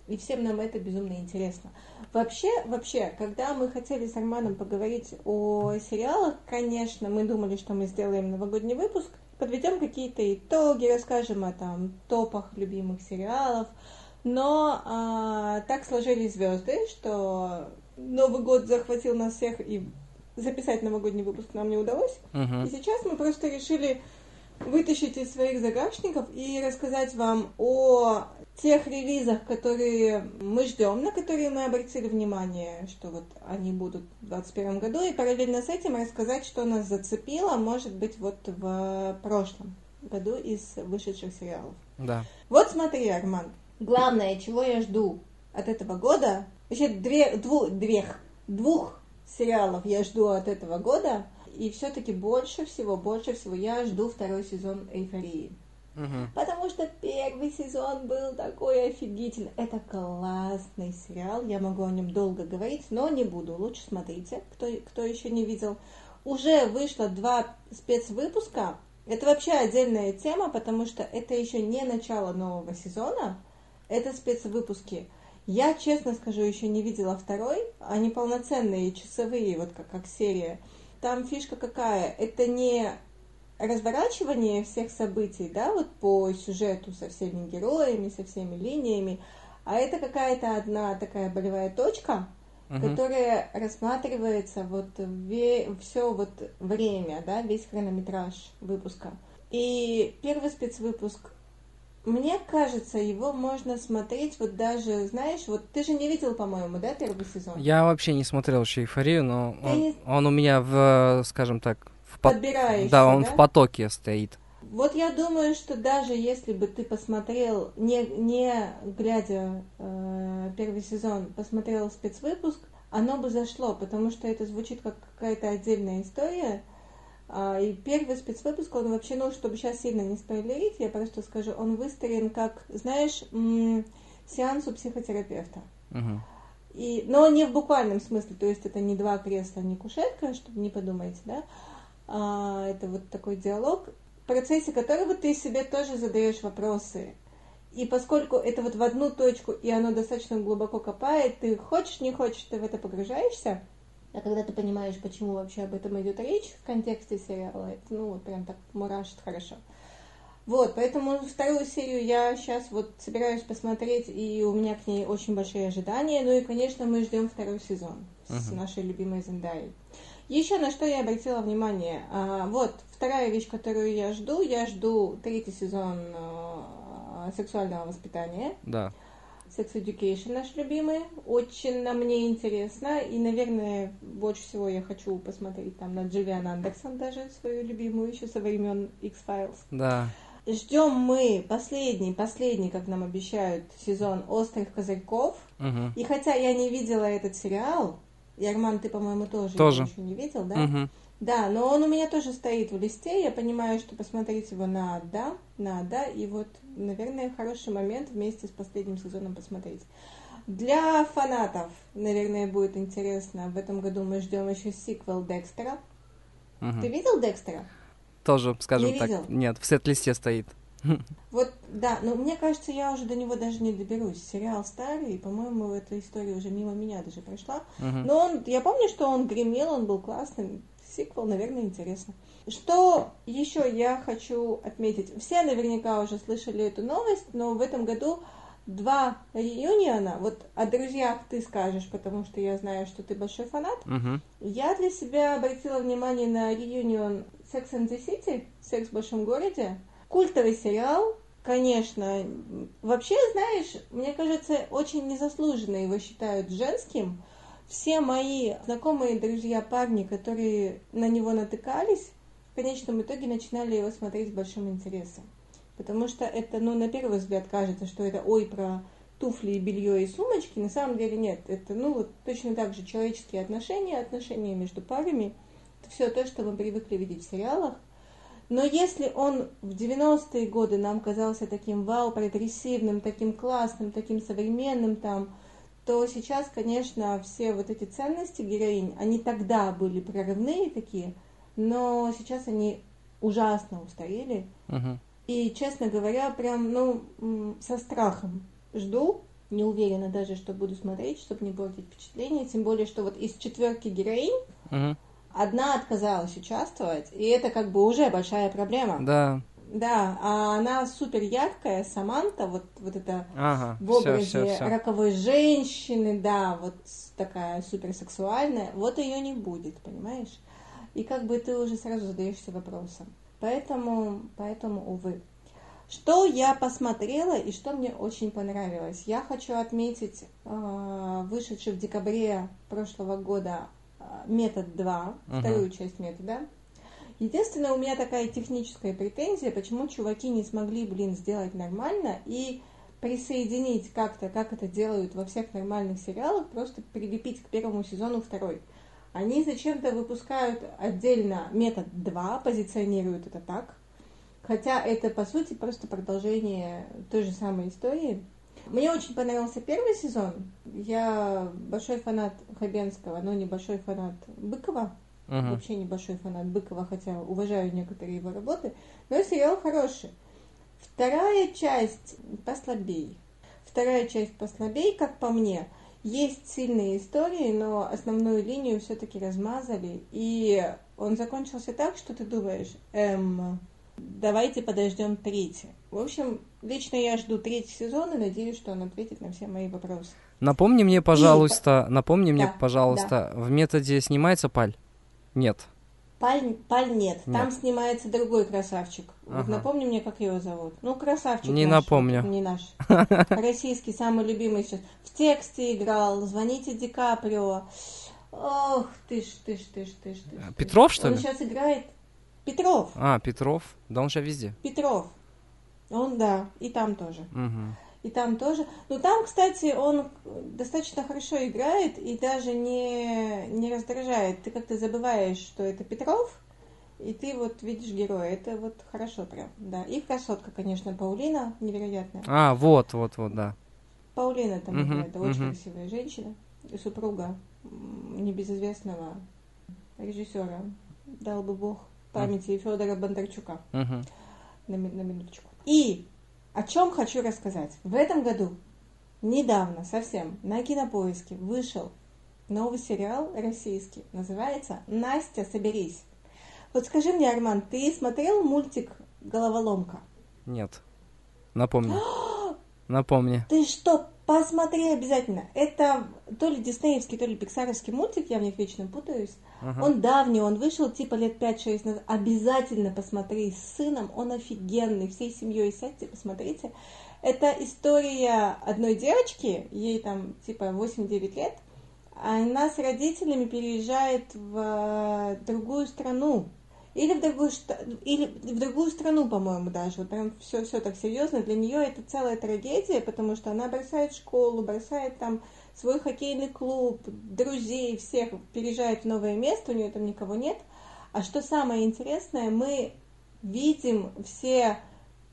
и всем нам это безумно интересно. Вообще, вообще, когда мы хотели с Арманом поговорить о сериалах, конечно, мы думали, что мы сделаем новогодний выпуск, подведем какие-то итоги, расскажем о там топах любимых сериалов. Но а, так сложились звезды, что Новый год захватил нас всех, и записать новогодний выпуск нам не удалось. Мгм. И сейчас мы просто решили вытащить из своих загашников и рассказать вам о тех релизах, которые мы ждем, на которые мы обратили внимание, что вот они будут в 2021 году, и параллельно с этим рассказать, что нас зацепило, может быть, вот в прошлом году из вышедших сериалов. Да. Вот смотри, Арман, главное, чего я жду от этого года, вообще две, дву- двех, двух сериалов я жду от этого года, и все-таки больше всего, больше всего я жду второй сезон «Эйфории». Мгм. Потому что первый сезон был такой офигительный. Это классный сериал, я могу о нем долго говорить, но не буду. Лучше смотрите, кто, кто еще не видел. Уже вышло два спецвыпуска. Это вообще отдельная тема, потому что это еще не начало нового сезона. Это спецвыпуски. Я, честно скажу, еще не видела второй. Они полноценные, часовые, вот как, как серия. Там фишка какая? Это не разворачивание всех событий, да, вот по сюжету со всеми героями, со всеми линиями, а это какая-то одна такая болевая точка, Мгм. которая рассматривается вот все вот время, да, весь хронометраж выпуска. И первый спецвыпуск, мне кажется, его можно смотреть вот даже, знаешь, вот ты же не видел, по-моему, да, первый сезон? Я вообще не смотрел еще «Эйфорию», но Ты он, не- он у меня в, скажем так, в Подбираешься, Да, он да? в потоке стоит. Вот я думаю, что даже если бы ты посмотрел, не, не глядя э, первый сезон, посмотрел спецвыпуск, оно бы зашло, потому что это звучит как какая-то отдельная история. А, и первый спецвыпуск, он вообще, ну, чтобы сейчас сильно не спойлерить, я просто скажу, он выстроен как, знаешь, сеанс у психотерапевта. Мгм. И, но не в буквальном смысле, то есть это не два кресла, не кушетка, чтобы не подумайте, да, а, это вот такой диалог, в процессе которого ты себе тоже задаешь вопросы. И поскольку это вот в одну точку, и оно достаточно глубоко копает, ты хочешь, не хочешь, ты в это погружаешься, а когда ты понимаешь, почему вообще об этом идет речь в контексте сериала, это, ну, вот прям так мурашит хорошо. Вот, поэтому вторую серию я сейчас вот собираюсь посмотреть, и у меня к ней очень большие ожидания. Ну и, конечно, мы ждем второй сезон с нашей любимой Зендаей. Еще на что я обратила внимание. А, вот, вторая вещь, которую я жду, я жду третий сезон а, сексуального воспитания. Да. Sex Education наш любимый. Очень на мне интересно. И, наверное, больше всего я хочу посмотреть там на Дживиан Андерсон даже, свою любимую еще со времен X-Files. Да. Ждем мы последний, последний, как нам обещают, сезон «Острых козырьков». Мгм. И хотя я не видела этот сериал, и, Арман, ты, по-моему, тоже, Тоже. еще не видел, да? Мгм. Да, но он у меня тоже стоит в листе, я понимаю, что посмотреть его надо, надо, и вот, наверное, хороший момент вместе с последним сезоном посмотреть. Для фанатов, наверное, будет интересно, в этом году мы ждем еще сиквел Декстера. Мгм. Ты видел Декстера? Тоже, скажем Не так, видел? нет, в сет-листе стоит. [laughs] Вот, да, но мне кажется, я уже до него даже не доберусь. Сериал старый, и, по-моему, эта история уже мимо меня даже прошла. Мгм. Но он, я помню, что он гремел, он был классным. Сиквел, наверное, интересно. Что еще я хочу отметить? Все наверняка уже слышали эту новость, но в этом году два реюниона. Вот о друзьях ты скажешь, потому что я знаю, что ты большой фанат. Мгм. Я для себя обратила внимание на реюнион Sex and the City, Секс в большом городе. Культовый сериал, конечно. Вообще, знаешь, мне кажется, очень незаслуженно его считают женским. Все мои знакомые друзья парни, которые на него натыкались, в конечном итоге начинали его смотреть с большим интересом. Потому что это, ну, на первый взгляд кажется, что это ой про туфли, белье и сумочки. На самом деле нет. Это, ну, вот точно так же человеческие отношения, отношения между парами. Это все то, что мы привыкли видеть в сериалах. Но если он в 90-е годы нам казался таким вау, прогрессивным, таким классным, таким современным там, то сейчас, конечно, все вот эти ценности героинь, они тогда были прорывные такие, но сейчас они ужасно устарели. Мгм. И, честно говоря, прям, ну, со страхом жду. Не уверена даже, что буду смотреть, чтобы не портить впечатление. Тем более, что вот из четверки героинь Мгм. одна отказалась участвовать, и это как бы уже большая проблема. Да. Да, а она супер яркая, Саманта, вот, вот это Ага. в образе все, все. роковой женщины, да, вот такая суперсексуальная, вот ее не будет, понимаешь? И как бы ты уже сразу задаешься вопросом. Поэтому, поэтому, увы. Что я посмотрела и что мне очень понравилось? Я хочу отметить э, вышедший в декабре прошлого года э, метод 2, Мгм. вторую часть метода. Единственное, у меня такая техническая претензия, почему чуваки не смогли, блин, сделать нормально и присоединить как-то, как это делают во всех нормальных сериалах, просто прилепить к первому сезону второй. Они зачем-то выпускают отдельно метод 2, позиционируют это так, хотя это, по сути, просто продолжение той же самой истории. Мне очень понравился первый сезон. Я большой фанат Хабенского, но не большой фанат Быкова. Мгм. Вообще небольшой фанат Быкова, хотя уважаю некоторые его работы. Но сериал хороший. Вторая часть послабей. Вторая часть послабей, как по мне. Есть сильные истории, но основную линию все-таки размазали. И он закончился так, что ты думаешь, эм, давайте подождем третий. В общем, лично я жду третий сезон и надеюсь, что он ответит на все мои вопросы. Напомни мне, пожалуйста, напомни мне, Да, пожалуйста, в методе снимается паль? Нет. Паль, Паль нет. Там Нет. снимается другой красавчик. Вот Ага. напомни мне, как его зовут. Ну, красавчик. Не наш, напомню. вот, Не наш. [laughs] Российский, самый любимый сейчас. В тексте играл. Звоните Ди Каприо. Ох, ты ж, ты ж, ты ж, ты ж, ты. Петров, что Он ли? сейчас играет. Петров. А, Петров. Да он же везде. Петров. Он, да, и там тоже. Мгм. И там тоже. Ну, там, кстати, он достаточно хорошо играет и даже не, не раздражает. Ты как-то забываешь, что это Петров, и ты вот видишь героя. Это вот хорошо прям, да. И красотка, конечно, Паулина невероятная. А, вот, вот, вот, да. Паулина там Мгм, играет, это очень красивая женщина. И супруга небезызвестного режиссера, дал бы бог памяти Федора Бондарчука Мгм. на, на минуточку. И о чем хочу рассказать. В этом году, недавно совсем, на кинопоиске вышел новый сериал российский. Называется «Настя, соберись». Вот скажи мне, Арман, ты смотрел мультик «Головоломка»? Нет. Напомни. [gasps] Напомни. Ты что, посмотри обязательно. Это то ли диснеевский, то ли пиксаровский мультик, я в них вечно путаюсь. Ага. Он давний, он вышел типа лет 5-6 назад. Обязательно посмотри с сыном, он офигенный. Всей семьей сядьте, посмотрите. Это история одной девочки, ей там типа 8-9 лет. Она с родителями переезжает в э, другую страну. Или в другую, или в другую страну, по-моему, даже. Вот прям все, все так серьезно. Для нее это целая трагедия, потому что она бросает школу, бросает там свой хоккейный клуб, друзей, всех, переезжает в новое место, у нее там никого нет. А что самое интересное, мы видим все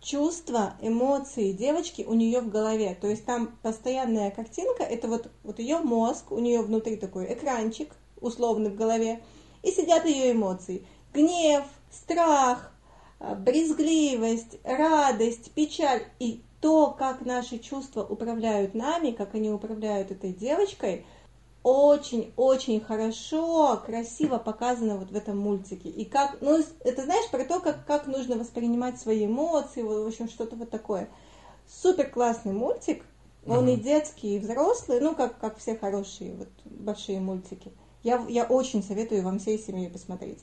чувства, эмоции девочки у нее в голове. То есть там постоянная картинка, это вот, вот ее мозг, у нее внутри такой экранчик условный в голове, и сидят ее эмоции. Гнев, страх, а, брезгливость, радость, печаль. И то, как наши чувства управляют нами, как они управляют этой девочкой, очень-очень хорошо, красиво показано вот в этом мультике. И как, ну, это знаешь про то, как, как нужно воспринимать свои эмоции, в общем, что-то вот такое. Супер классный мультик. Он и детский, и взрослый, ну, как, как все хорошие, вот, большие мультики. Я, я очень советую вам всей семьей посмотреть.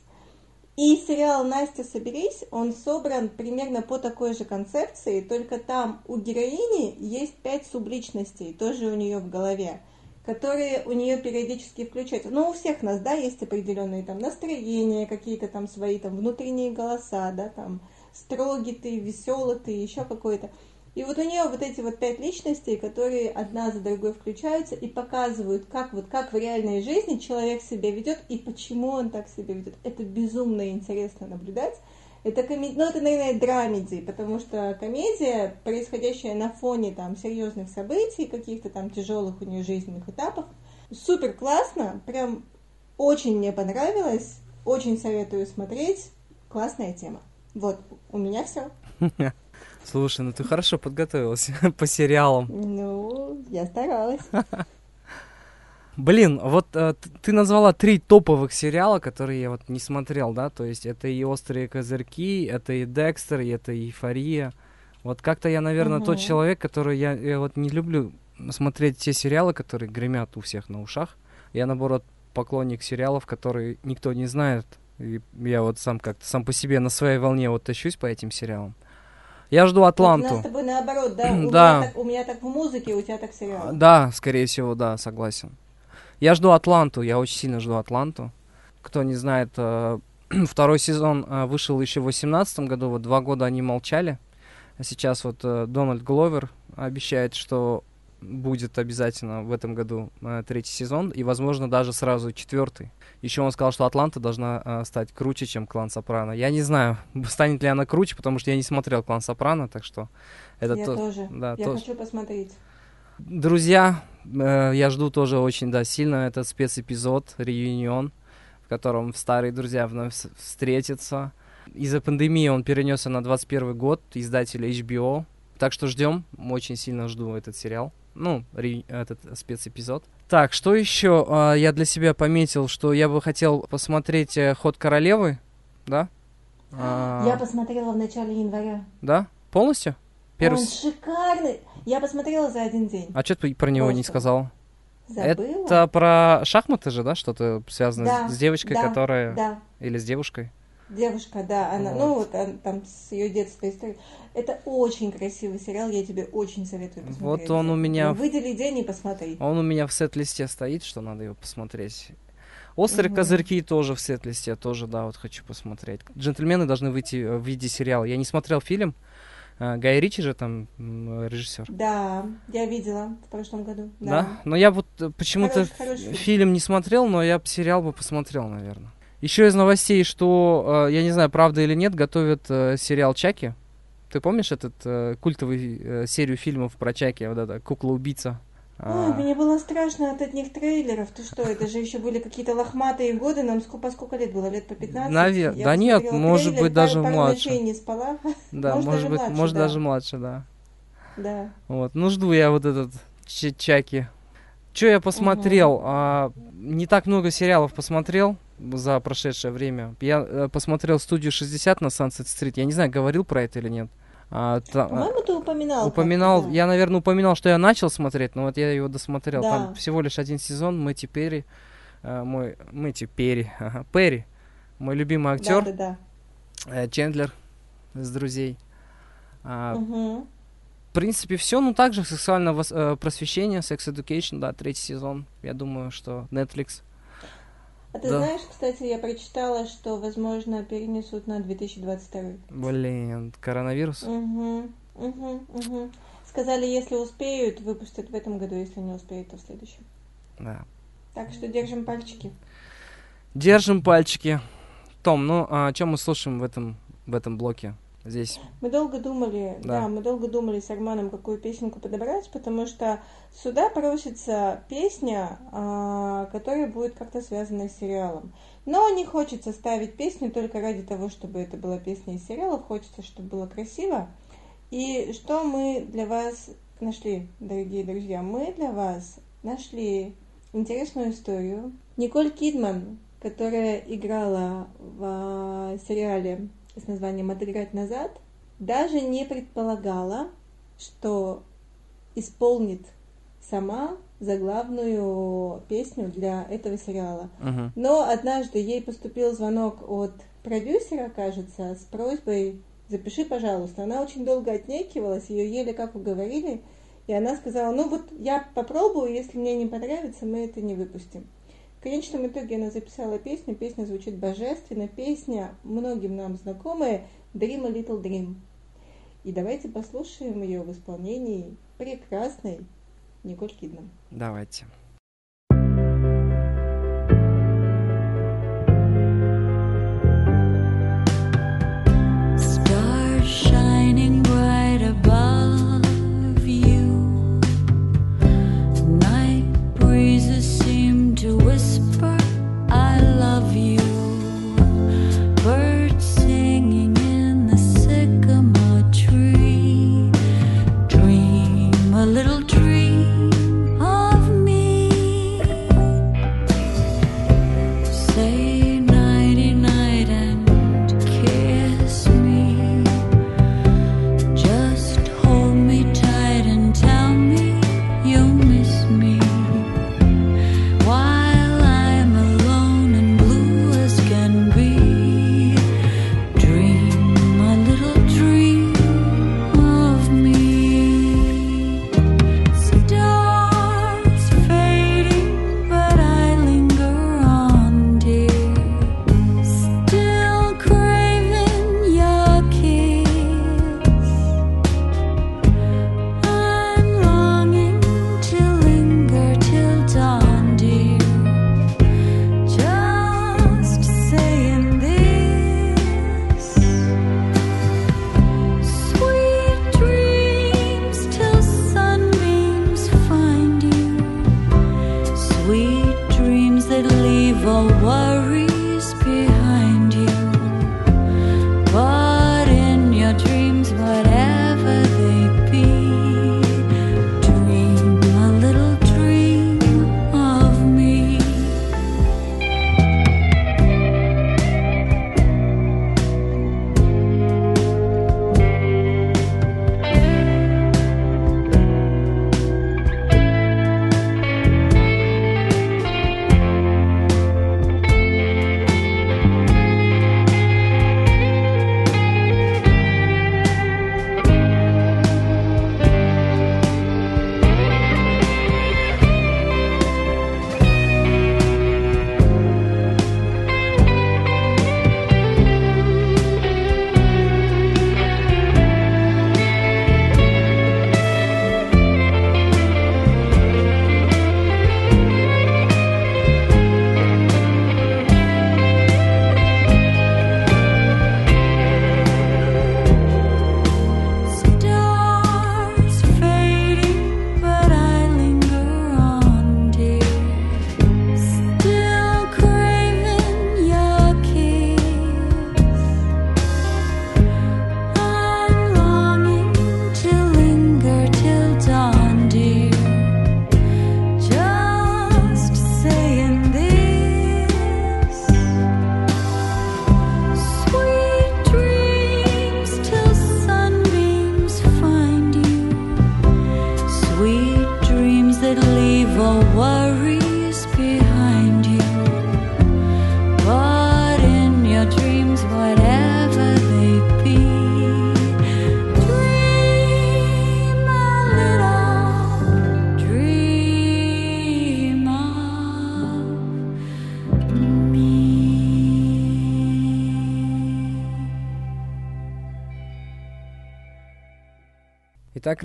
И сериал «Настя, соберись», он собран примерно по такой же концепции, только там у героини есть пять субличностей, тоже у нее в голове, которые у нее периодически включаются. Ну, у всех нас, да, есть определенные там настроения, какие-то там свои там внутренние голоса, да, там строгий ты, веселый ты, еще какой-то. И вот у нее вот эти вот пять личностей, которые одна за другой включаются и показывают, как вот как в реальной жизни человек себя ведет и почему он так себя ведет. Это безумно интересно наблюдать. Это комедия, ну это, наверное, драмеди, потому что комедия, происходящая на фоне там серьезных событий, каких-то там тяжелых у нее жизненных этапов, супер классно, прям очень мне понравилось, очень советую смотреть, классная тема. Вот, у меня все. [laughs] Слушай, ну ты хорошо подготовилась [laughs] по сериалам. Ну, я старалась. [laughs] Блин, вот э, ты назвала три топовых сериала, которые я вот не смотрел, да? То есть это и «Острые козырьки», это и «Декстер», и это «Эйфория». Вот как-то я, наверное, тот Мгм. человек, который я, я вот не люблю смотреть те сериалы, которые гремят у всех на ушах. Я, наоборот, поклонник сериалов, которые никто не знает. И я вот сам как-то сам по себе на своей волне вот тащусь по этим сериалам. Я жду Вот у Атланту. нас с тобой наоборот, да? [clears throat] У, Да. Меня так, у меня так в музыке, у тебя так в сериалах. Да, скорее всего, да, согласен. Я жду Атланту, я очень сильно жду Атланту. Кто не знает, э, [clears throat] второй сезон э, вышел еще в 2018 году, вот два года они молчали. А сейчас вот э, Дональд Гловер обещает, что будет обязательно в этом году э, третий сезон, и, возможно, даже сразу четвертый. Еще он сказал, что Атланта должна э, стать круче, чем Клан Сопрано. Я не знаю, [laughs] станет ли она круче, потому что я не смотрел Клан Сопрано, так что это я то- тоже. да, я то- хочу посмотреть. Друзья, э, я жду тоже очень, да, сильно этот спецэпизод, реюнион, в котором старые друзья вновь встретятся. Из-за пандемии он перенесся на 21 год, издатель HBO. Так что ждем, очень сильно жду этот сериал. Ну, ре- этот спецэпизод. Так, что еще а, я для себя пометил, что я бы хотел посмотреть э, «Ход королевы», да? А, Я посмотрела в начале января. Да? Полностью? Первый... Он шикарный. Я посмотрела за один день. А что ты про него не Просто. сказал? Забыла? Это про шахматы же, да? Что-то связано Да, с, с девочкой, да, которая... Да, Или с девушкой? Девушка, да, она, Вот. ну вот он там с ее детства история. Это очень красивый сериал, я тебе очень советую посмотреть. Вот он у меня в- Выдели день и посмотри. Он у меня в сет-листе стоит, что надо его посмотреть. Острые Мгм. козырьки тоже в сет-листе, тоже, да, вот хочу посмотреть. Джентльмены должны выйти э, в виде сериала. Я не смотрел фильм. А, Гай Ричи же там режиссер. Да, я видела в прошлом году. Да? Да. Но я вот э, почему-то фильм. не смотрел, но я сериал бы посмотрел, наверное. Еще из новостей, что, э, я не знаю, правда или нет, готовят э, сериал Чаки. Ты помнишь этот э, культовый э, серию фильмов про Чаки, вот эта кукла-убийца? Ой, А, мне было страшно от одних трейлеров. Ты что, это же еще были какие-то лохматые годы, нам сколько, сколько лет было? Лет по 15? Навер- Я да нет, может трейлер, быть, даже пару, пару младше. ночей не спала. да, может, может быть, младше, может да. даже младше, да. Да. Вот, ну жду я вот этот Чаки. Че я посмотрел? А, не так много сериалов посмотрел за прошедшее время. Я э, посмотрел студию 60 на Sunset Street. Я не знаю, говорил про это или нет. А, та- По-моему, ты упоминал. упоминал, да. я, наверное, упоминал, что я начал смотреть, но вот я его досмотрел. Да. Там всего лишь один сезон. Мэтью Перри, э, мой Мэтью Перри, [laughs] ага, Перри, мой любимый актер, Да, да, э, Чендлер из друзей. А, да. Мгм. В принципе, все, ну также сексуальное вос- просвещение, Sex Education, да, третий сезон. Я думаю, что Netflix. А ты Да. знаешь, кстати, я прочитала, что, возможно, перенесут на 2022. Блин, коронавирус. Угу, угу, угу. Сказали, если успеют, выпустят в этом году, если не успеют, то в следующем. Да. Так что держим пальчики. Держим пальчики. Том, ну а что мы слушаем в этом, в этом блоке? Здесь. Мы долго думали, Да. да. мы долго думали с Арманом, какую песенку подобрать, потому что сюда просится песня, а, которая будет как-то связана с сериалом. Но не хочется ставить песню только ради того, чтобы это была песня из сериалов, хочется, чтобы было красиво. И что мы для вас нашли, дорогие друзья? Мы для вас нашли интересную историю. Николь Кидман, которая играла в а, сериале с названием «Отыграть назад», даже не предполагала, что исполнит сама заглавную песню для этого сериала. Мгм. Но однажды ей поступил звонок от продюсера, кажется, с просьбой «запиши, пожалуйста». Она очень долго отнекивалась, ее еле как уговорили, и она сказала, ну вот я попробую, если мне не понравится, мы это не выпустим. Конечном итоге она записала песню, песня звучит божественно, песня многим нам знакомая «Dream a Little Dream». И давайте послушаем ее в исполнении прекрасной Николь Кидман. Давайте. Stars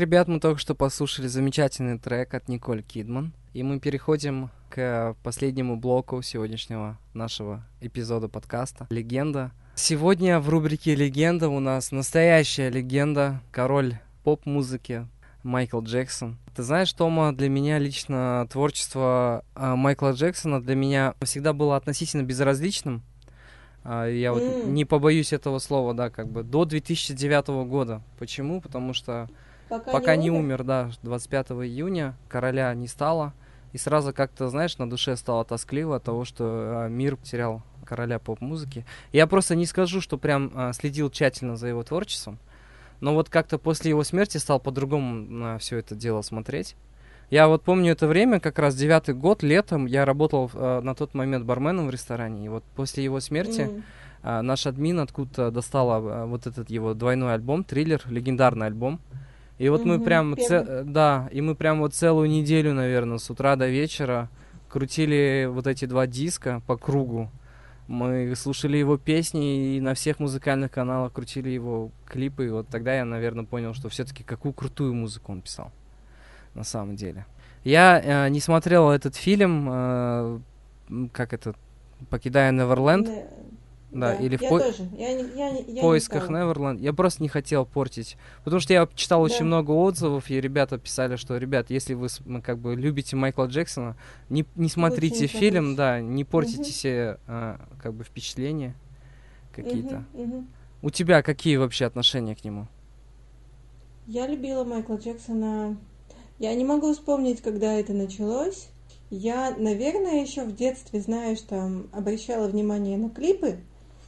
ребят, мы только что послушали замечательный трек от Николь Кидман. И мы переходим к последнему блоку сегодняшнего нашего эпизода подкаста «Легенда». Сегодня в рубрике «Легенда» у нас настоящая легенда, король поп-музыки Майкл Джексон. Ты знаешь, Тома, для меня лично творчество а, Майкла Джексона для меня всегда было относительно безразличным. А, Я вот М. не побоюсь этого слова, да, как бы до 2009 года. Почему? Потому что пока не умер, да, 25 июня короля не стало. И сразу как-то, знаешь, на душе стало тоскливо от того, что а, мир потерял короля поп-музыки. Я просто не скажу, что прям а, следил тщательно за его творчеством. Но вот как-то после его смерти стал по-другому на все это дело смотреть. Я вот помню это время, как раз девятый год, летом, я работал э, на тот момент барменом в ресторане. И вот после его смерти М. а, наш админ откуда-то достала а, вот этот его двойной альбом, триллер, легендарный альбом. И вот мы прям, це- э, да, и мы прям вот целую неделю, наверное, с утра до вечера крутили вот эти два диска по кругу. Мы слушали его песни и на всех музыкальных каналах крутили его клипы. И вот тогда я, наверное, понял, что все-таки какую крутую музыку он писал. На самом деле. Я э, не смотрел этот фильм, э, как это, «Покидая Неверленд». Не- Да, или в я по- тоже. Я не, я не, я в не поисках стала. Неверленд. Я просто не хотел портить. Потому что я читал очень Да. много отзывов, и ребята писали, что, ребят, если вы как бы любите Майкла Джексона, не, не смотрите не фильм, смотрите. да, не портите Мгм. себе а, как бы впечатления какие-то. Мгм, мгм. У тебя какие вообще отношения к нему? Я любила Майкла Джексона. Я не могу вспомнить, когда это началось. Я, наверное, еще в детстве, знаешь, там обращала внимание на клипы.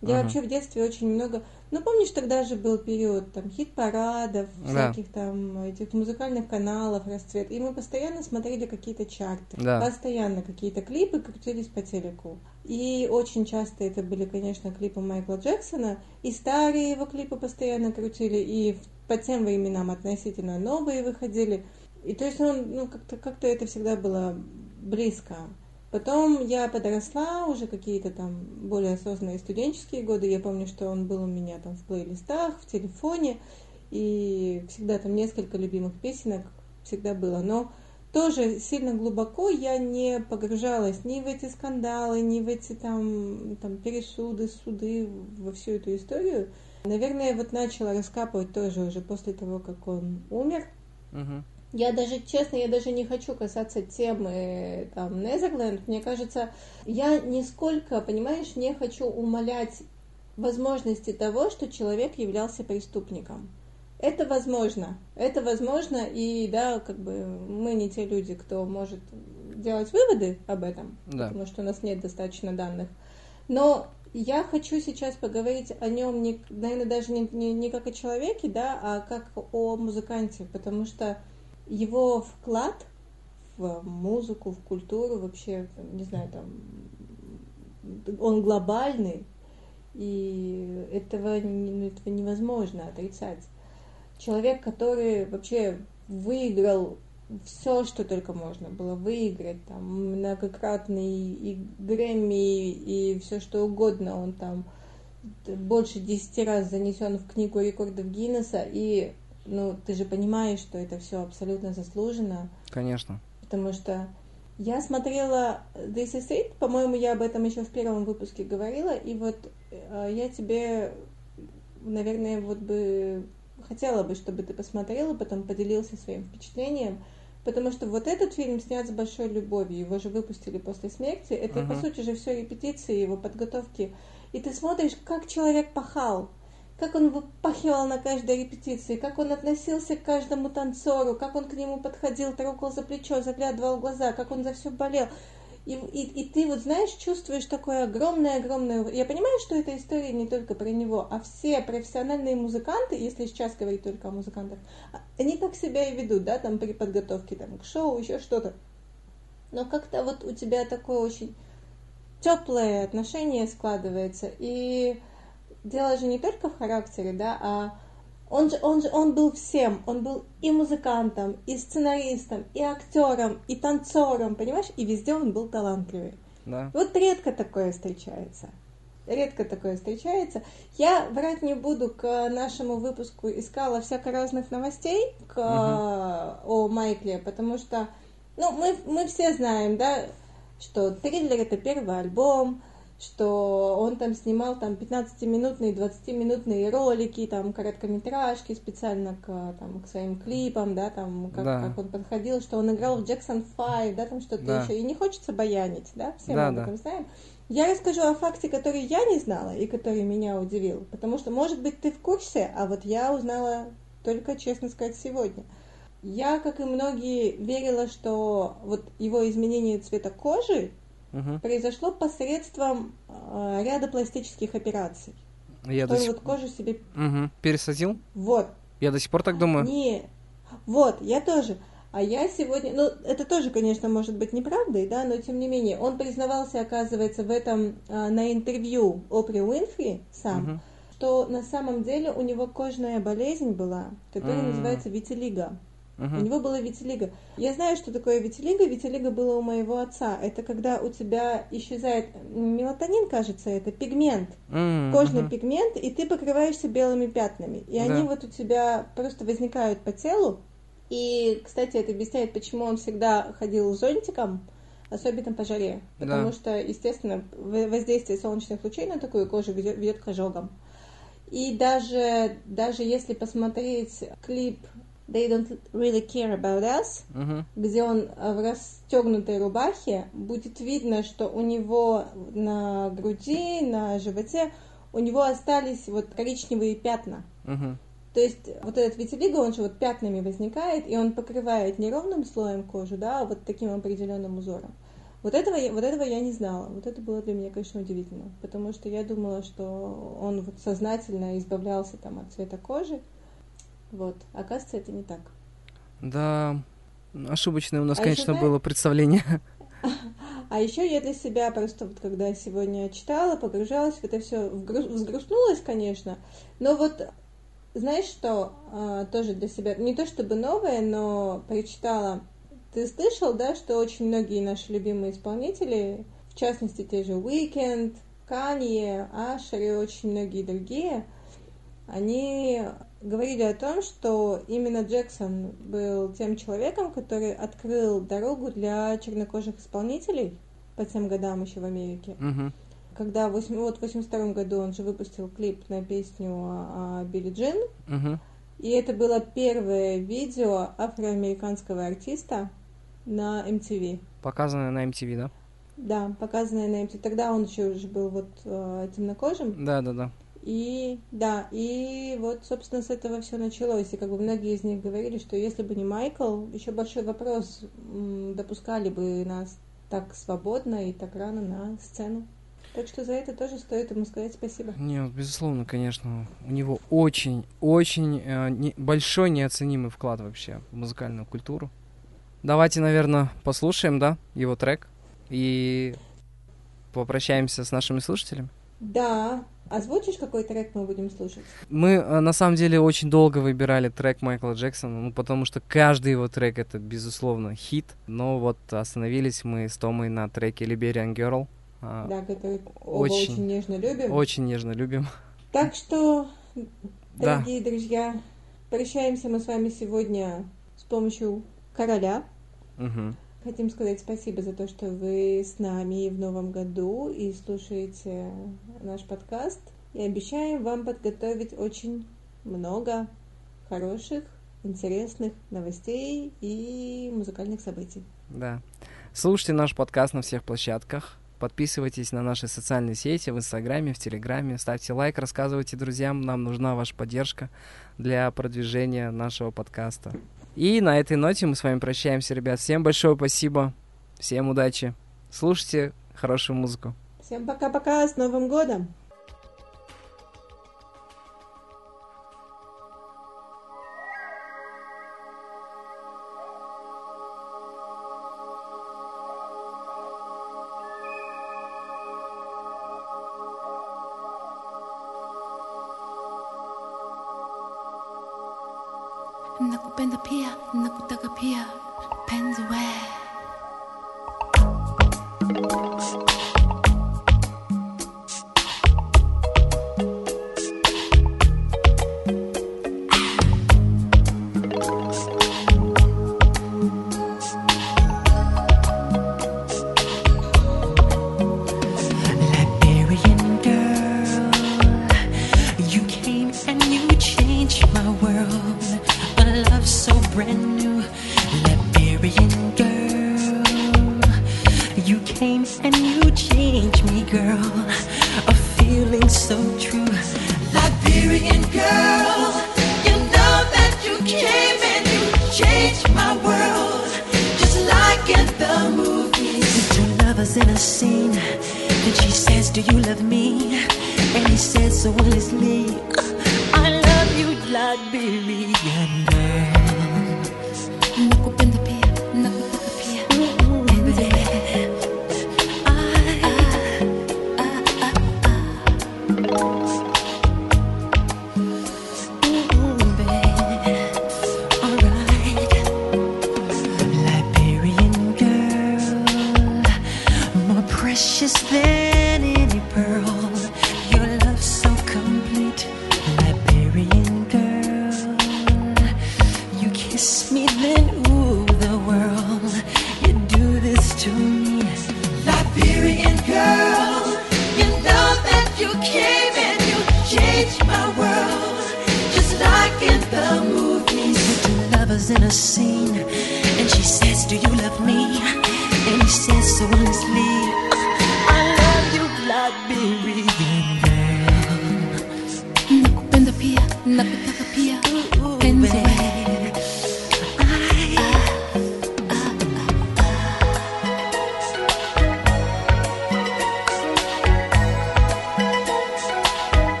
Я вообще в детстве очень много... Ну, помнишь, тогда же был период там хит-парадов, Да. всяких там этих музыкальных каналов, расцвет. И мы постоянно смотрели какие-то чарты. Да. Постоянно какие-то клипы крутились по телеку. И очень часто это были, конечно, клипы Майкла Джексона. И старые его клипы постоянно крутили, и по тем временам относительно новые выходили. И то есть он, ну, как-то как это всегда было близко. Потом я подросла, уже какие-то там более осознанные студенческие годы. Я помню, что он был у меня там в плейлистах, в телефоне. И всегда там несколько любимых песенок всегда было. Но тоже сильно глубоко я не погружалась ни в эти скандалы, ни в эти там, там пересуды, суды, во всю эту историю. Наверное, вот начала раскапывать тоже уже после того, как он умер. Мгм. Я даже, честно, я даже не хочу касаться темы там Незерленд. Мне кажется, я нисколько, понимаешь, не хочу умалять возможности того, что человек являлся преступником. Это возможно. Это возможно, и да, как бы мы не те люди, кто может делать выводы об этом, Да. потому что у нас нет достаточно данных. Но я хочу сейчас поговорить о нем, не, наверное, даже не, не, не как о человеке, да, а как о музыканте, потому что его вклад в музыку, в культуру, вообще, не знаю, там, он глобальный, и этого, ну, этого невозможно отрицать. Человек, который вообще выиграл все, что только можно было выиграть, там, многократный и Грэмми, и все что угодно, он там больше 10 раз занесен в книгу рекордов Гиннесса, и, ну, ты же понимаешь, что это все абсолютно заслуженно, Конечно. потому что я смотрела This Is It, по-моему, я об этом еще в первом выпуске говорила, и вот э, я тебе, наверное, вот бы хотела бы, чтобы ты посмотрела, потом поделился своим впечатлением, потому что вот этот фильм снят с большой любовью, его же выпустили после смерти, это, по Мгм. сути же, все репетиции его подготовки, и ты смотришь, как человек пахал, как он выпахивал на каждой репетиции, как он относился к каждому танцору, как он к нему подходил, трогал за плечо, заглядывал в глаза, как он за все болел. И, и, и ты вот знаешь, чувствуешь такое огромное-огромное... Я понимаю, что эта история не только про него, а все профессиональные музыканты, если сейчас говорить только о музыкантах, они так себя и ведут, да, там при подготовке там, к шоу, еще что-то. Но как-то вот у тебя такое очень теплое отношение складывается. И дело же не только в характере, да, а он же, он же, он был всем, он был и музыкантом, и сценаристом, и актером, и танцором, понимаешь, и везде он был талантливый. Да. Вот редко такое встречается. редко такое встречается. Я врать не буду, к нашему выпуску искала всяко разных новостей к, о Майкле, потому что, ну, мы, мы все знаем, да, что «Триллер» — это первый альбом, что он там снимал там 15-минутные, 20-минутные ролики, там короткометражки специально к, там, к своим клипам, да, там, как, Да. как он подходил, что он играл в Джексон 5, да, там что-то Да. еще. И не хочется баянить, да, все Да, мы об этом знаем. Я расскажу о факте, который я не знала и который меня удивил, потому что, может быть, ты в курсе, а вот я узнала только, честно сказать, сегодня. Я, как и многие, верила, что вот его изменение цвета кожи Мгм. произошло посредством э, ряда пластических операций. Я до сих вот кожу себе... Мгм. пересадил. Вот, Я до сих пор так думаю. не... Вот, я тоже. А я сегодня... Ну, это тоже, конечно, может быть неправдой, да, но тем не менее. Он признавался, оказывается, в этом э, на интервью Опри Уинфри сам, Мгм. что на самом деле у него кожная болезнь была, которая М. называется витилиго. У Мгм. него была витилиго. Я знаю, что такое витилиго. Витилиго было у моего отца. Это когда у тебя исчезает мелатонин, кажется, это пигмент, М, кожный пигмент, и ты покрываешься белыми пятнами. И они Да. вот у тебя просто возникают по телу. И, кстати, это объясняет, почему он всегда ходил с зонтиком, особенно по жаре. Да. Потому что, естественно, воздействие солнечных лучей на такую кожу ведет к ожогам. И даже, даже если посмотреть клип They Don't Really Care About Us, Мгм. где он в расстегнутой рубахе, будет видно, что у него на груди, на животе, у него остались вот коричневые пятна. Мгм. То есть вот этот витилиго, он же вот пятнами возникает, и он покрывает не ровным слоем кожу, да, а вот таким определенным узором. Вот этого, я, вот этого я не знала. Вот это было для меня, конечно, удивительно. Потому что я думала, что он вот сознательно избавлялся там от цвета кожи. Вот. Оказывается, это не так. Да, ошибочное у нас, А конечно, ещё было представление. [laughs] А еще я для себя просто вот когда сегодня читала, погружалась в это все, взгрустнулась, конечно, но вот знаешь что, а, тоже для себя, не то чтобы новое, но прочитала, ты слышал, да, что очень многие наши любимые исполнители, в частности те же Weekend, Kanye, Ашер и очень многие другие, они говорили о том, что именно Джексон был тем человеком, который открыл дорогу для чернокожих исполнителей по тем годам еще в Америке. Мгм. Когда в 8, вот в 82 году он же выпустил клип на песню о, о Билли Джин, Мгм. и это было первое видео афроамериканского артиста на MTV. Показанное на MTV, да? Да, показанное на MTV. Тогда он еще уже был вот э, темнокожим. Да, да, да. И да, и вот, собственно, с этого все началось. И как бы многие из них говорили, что если бы не Майкл, еще большой вопрос, допускали бы нас так свободно и так рано на сцену. Так что за это тоже стоит ему сказать спасибо. Нет, безусловно, конечно. У него очень, очень э, не- большой неоценимый вклад вообще в музыкальную культуру. Давайте, наверное, послушаем, да, его трек и попрощаемся с нашими слушателями. Да, озвучишь, какой трек мы будем слушать? Мы э, на самом деле очень долго выбирали трек Майкла Джексона, ну потому что каждый его трек это безусловно хит. Но вот остановились мы с Томой на треке Liberian Girl. А, Да, который очень, очень нежно любим. Очень нежно любим. Так что, [laughs] Да. дорогие друзья, прощаемся мы с вами сегодня с помощью короля. Мгм. Хотим сказать спасибо за то, что вы с нами в новом году и слушаете наш подкаст. И обещаем вам подготовить очень много хороших, интересных новостей и музыкальных событий. Да. Слушайте наш подкаст на всех площадках. Подписывайтесь на наши социальные сети в Инстаграме, в Телеграме. Ставьте лайк, рассказывайте друзьям. Нам нужна ваша поддержка для продвижения нашего подкаста. И на этой ноте мы с вами прощаемся, ребят. Всем большое спасибо. Всем удачи. Слушайте хорошую музыку. Всем пока-пока, с Новым годом!